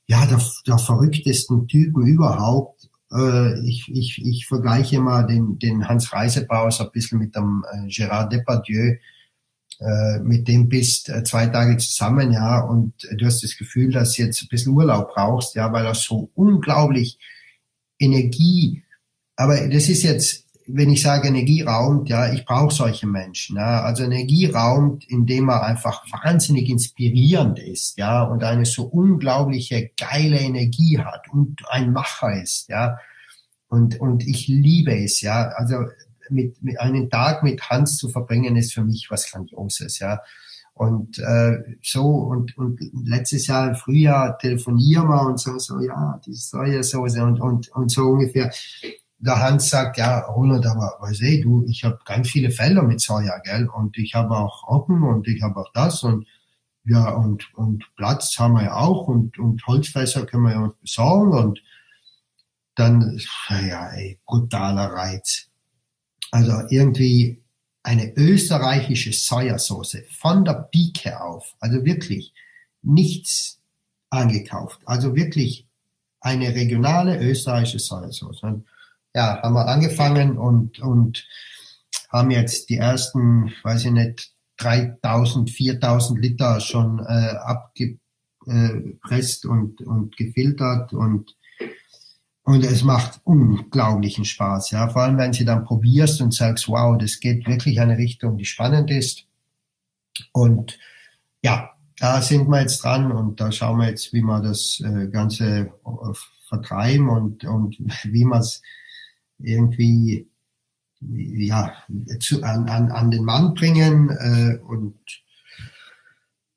ja, der, der verrücktesten Typen überhaupt, äh, ich, ich, ich vergleiche mal den, den Hans Reisebauer so ein bisschen mit dem äh, Gérard Depardieu. Äh, mit dem bist äh, zwei Tage zusammen, ja, und du hast das Gefühl, dass du jetzt ein bisschen Urlaub brauchst, ja, weil er so unglaublich Energie, aber das ist jetzt wenn ich sage Energie raumt, ja, ich brauche solche Menschen. Ja. Also Energie raumt, indem er einfach wahnsinnig inspirierend ist, ja, und eine so unglaubliche geile Energie hat und ein Macher ist, ja. Und, und ich liebe es, ja. Also mit, mit einen Tag mit Hans zu verbringen, ist für mich was Grandioses, ja. Und äh, so, und, und letztes Jahr im Frühjahr telefonieren wir und so, so, ja, die Sojasauce und, und, und so ungefähr der Hans sagt, ja, Ronald, aber weiß ich, du, ich habe ganz viele Felder mit Soja, gell? Und ich habe auch Roggen und ich habe auch das und ja, und, und Platz haben wir ja auch und, und Holzfässer können wir ja uns besorgen und dann, ja, ey, brutaler Reiz. Also irgendwie eine österreichische Sojasauce von der Pike auf, also wirklich nichts angekauft, also wirklich eine regionale österreichische Sojasauce. Und ja, haben wir angefangen und, und haben jetzt die ersten, weiß ich nicht, 3000, 4000 Liter schon äh, abgepresst und, und gefiltert und und es macht unglaublichen Spaß, ja. Vor allem, wenn sie dann probierst und sagst, wow, das geht wirklich eine Richtung, die spannend ist. Und ja, da sind wir jetzt dran und da schauen wir jetzt, wie wir das äh, Ganze äh, vertreiben und, und wie man es irgendwie ja, zu, an, an, an den Mann bringen. Äh, und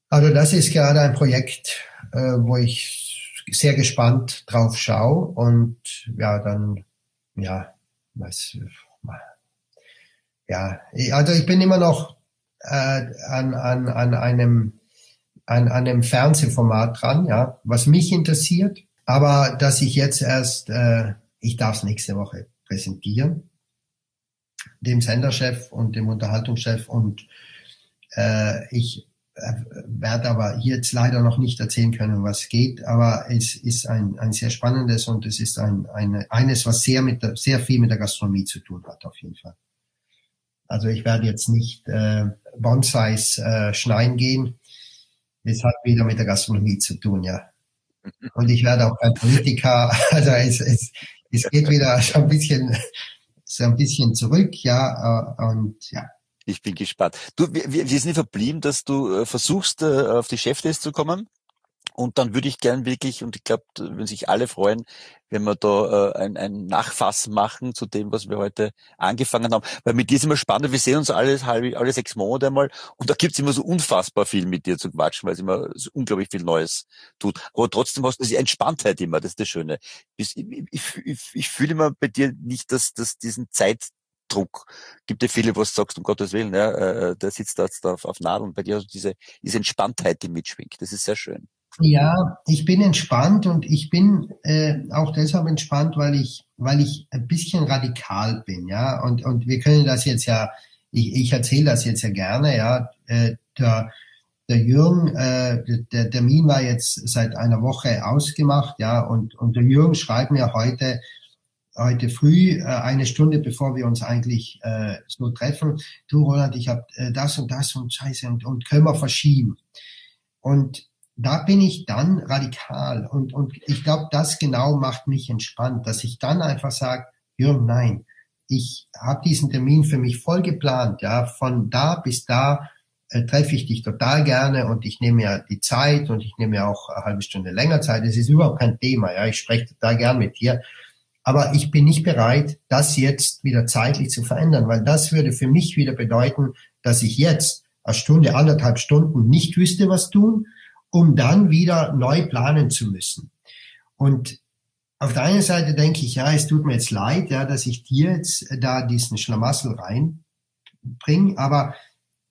also das ist gerade ein Projekt, äh, wo ich sehr gespannt drauf schaue und ja, dann, ja, was, ja, also ich bin immer noch äh, an, an, an einem an, an einem Fernsehformat dran, ja, was mich interessiert, aber dass ich jetzt erst, äh, ich darf es nächste Woche präsentieren, dem Senderchef und dem Unterhaltungschef. Und äh, ich äh, werde aber jetzt leider noch nicht erzählen können, was geht, aber es ist ein, ein sehr spannendes und es ist ein, eine, eines, was sehr mit der, sehr viel mit der Gastronomie zu tun hat, auf jeden Fall. Also ich werde jetzt nicht äh, Bonsais äh, schneiden gehen. Es hat wieder mit der Gastronomie zu tun, ja. Und ich werde auch kein Politiker, also es, es, es geht wieder so ein bisschen, so ein bisschen zurück, ja, äh, und ja. Ich bin gespannt. Du, wir, wir sind verblieben, dass du äh, versuchst, äh, auf die Chefliste zu kommen. Und dann würde ich gern wirklich, und ich glaube, wenn sich alle freuen, wenn wir da äh, ein, ein Nachfassen machen zu dem, was wir heute angefangen haben. Weil mit dir ist immer spannend, wir sehen uns alle, alle, sechs Monate einmal und da gibt's immer so unfassbar viel mit dir zu quatschen, weil es immer so unglaublich viel Neues tut. Aber trotzdem hast du diese Entspanntheit immer, das ist das Schöne. Ich, ich, ich, ich fühle immer bei dir nicht, dass, dass diesen Zeit Druck. Gibt ja viele, was sagst, um Gottes Willen, ja, äh, der sitzt da jetzt auf, auf Nadeln. Bei dir hast du diese, diese Entspanntheit, die mitschwingt. Das ist sehr schön. Ja, ich bin entspannt und ich bin äh, auch deshalb entspannt, weil ich, weil ich ein bisschen radikal bin, ja. Und und wir können das jetzt ja, ich, ich erzähle das jetzt ja gerne, ja. Äh, der, der Jürgen, äh, der Termin war jetzt seit einer Woche ausgemacht, ja. Und und der Jürgen schreibt mir heute heute früh, äh, eine Stunde bevor wir uns eigentlich äh, so treffen, du Roland, ich habe äh, das und das und Scheiße und, und können wir verschieben. Und da bin ich dann radikal und, und ich glaube, das genau macht mich entspannt, dass ich dann einfach sage, Jürgen, nein, ich habe diesen Termin für mich voll geplant, ja, von da bis da äh, treffe ich dich total gerne und ich nehme ja die Zeit und ich nehme ja auch eine halbe Stunde länger Zeit. Das ist überhaupt kein Thema, ja, ich spreche total gern mit dir. Aber ich bin nicht bereit, das jetzt wieder zeitlich zu verändern, weil das würde für mich wieder bedeuten, dass ich jetzt eine Stunde, anderthalb Stunden nicht wüsste, was tun um dann wieder neu planen zu müssen. Und auf der einen Seite denke ich, ja, es tut mir jetzt leid, ja, dass ich dir jetzt da diesen Schlamassel reinbringe, aber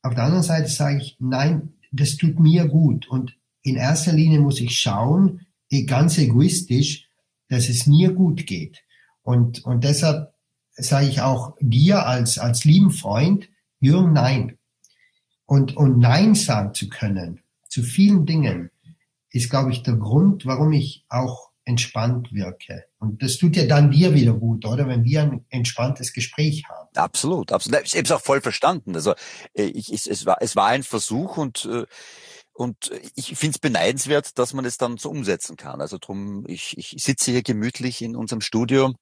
auf der anderen Seite sage ich, nein, das tut mir gut. Und in erster Linie muss ich schauen, eh, ganz egoistisch, dass es mir gut geht. Und, und deshalb sage ich auch dir als, als lieben Freund, Jürgen, nein. Und, und Nein sagen zu können, zu vielen Dingen ist, glaube ich, der Grund, warum ich auch entspannt wirke. Und das tut ja dann dir wieder gut, oder? Wenn wir ein entspanntes Gespräch haben. Absolut, absolut. Ich habe es auch voll verstanden. Also äh, ich, ich, es, war, es war ein Versuch und äh, und ich finde es beneidenswert, dass man es dann so umsetzen kann. Also drum, ich, ich sitze hier gemütlich in unserem Studio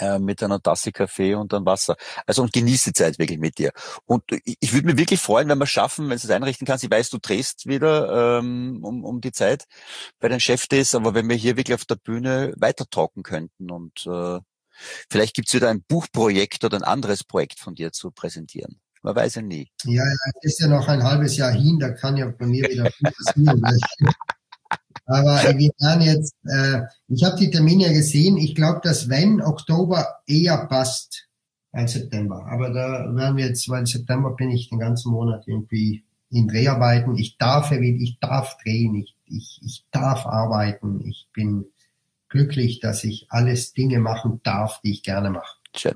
äh, mit einer Tasse Kaffee und dann Wasser. Also und genieße die Zeit wirklich mit dir. Und ich, ich würde mir wirklich freuen, wenn wir schaffen, wenn du es einrichten kannst. Ich weiß, du drehst wieder ähm, um, um die Zeit bei den Chefdays, aber wenn wir hier wirklich auf der Bühne weiter talken könnten und äh, vielleicht gibt's wieder ein Buchprojekt oder ein anderes Projekt von dir zu präsentieren. Man weiß ja nie. Ja, ja, es ist ja noch ein halbes Jahr hin, da kann ja bei mir wieder viel passieren. Aber wir werden jetzt, äh, ich habe die Termine gesehen. Ich glaube, dass wenn Oktober eher passt als September. Aber da werden wir jetzt, weil September bin ich den ganzen Monat irgendwie in Dreharbeiten. Ich darf, ich darf drehen, ich, ich, ich darf arbeiten. Ich bin glücklich, dass ich alles Dinge machen darf, die ich gerne mache. Schön.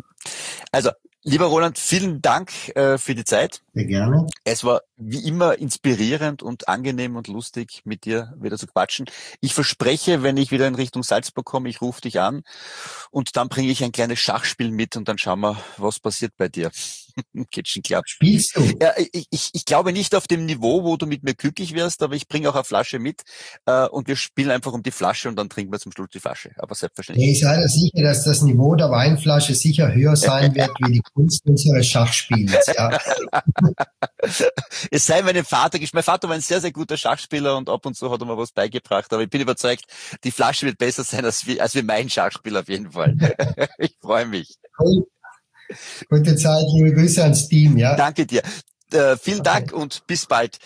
Also Lieber Roland, vielen Dank äh, für die Zeit. Sehr gerne. Es war wie immer inspirierend und angenehm und lustig, mit dir wieder zu quatschen. Ich verspreche, wenn ich wieder in Richtung Salzburg komme, ich rufe dich an und dann bringe ich ein kleines Schachspiel mit und dann schauen wir, was passiert bei dir. Schon klar. Spielst du? Ja, ich, ich, ich glaube nicht auf dem Niveau, wo du mit mir glücklich wirst, aber ich bringe auch eine Flasche mit äh, und wir spielen einfach um die Flasche und dann trinken wir zum Schluss die Flasche. Aber selbstverständlich. Ich sei sicher, dass das Niveau der Weinflasche sicher höher sein wird wie die Kunst unseres Schachspiels. Ja. es sei meinem Vater, mein Vater war ein sehr, sehr guter Schachspieler und ab und zu hat er mir was beigebracht, aber ich bin überzeugt, die Flasche wird besser sein als wie, als wie mein Schachspiel auf jeden Fall. ich freue mich. Cool. Gute Zeit, liebe Grüße ans Team, ja. Danke dir. Äh, vielen okay. Dank und bis bald.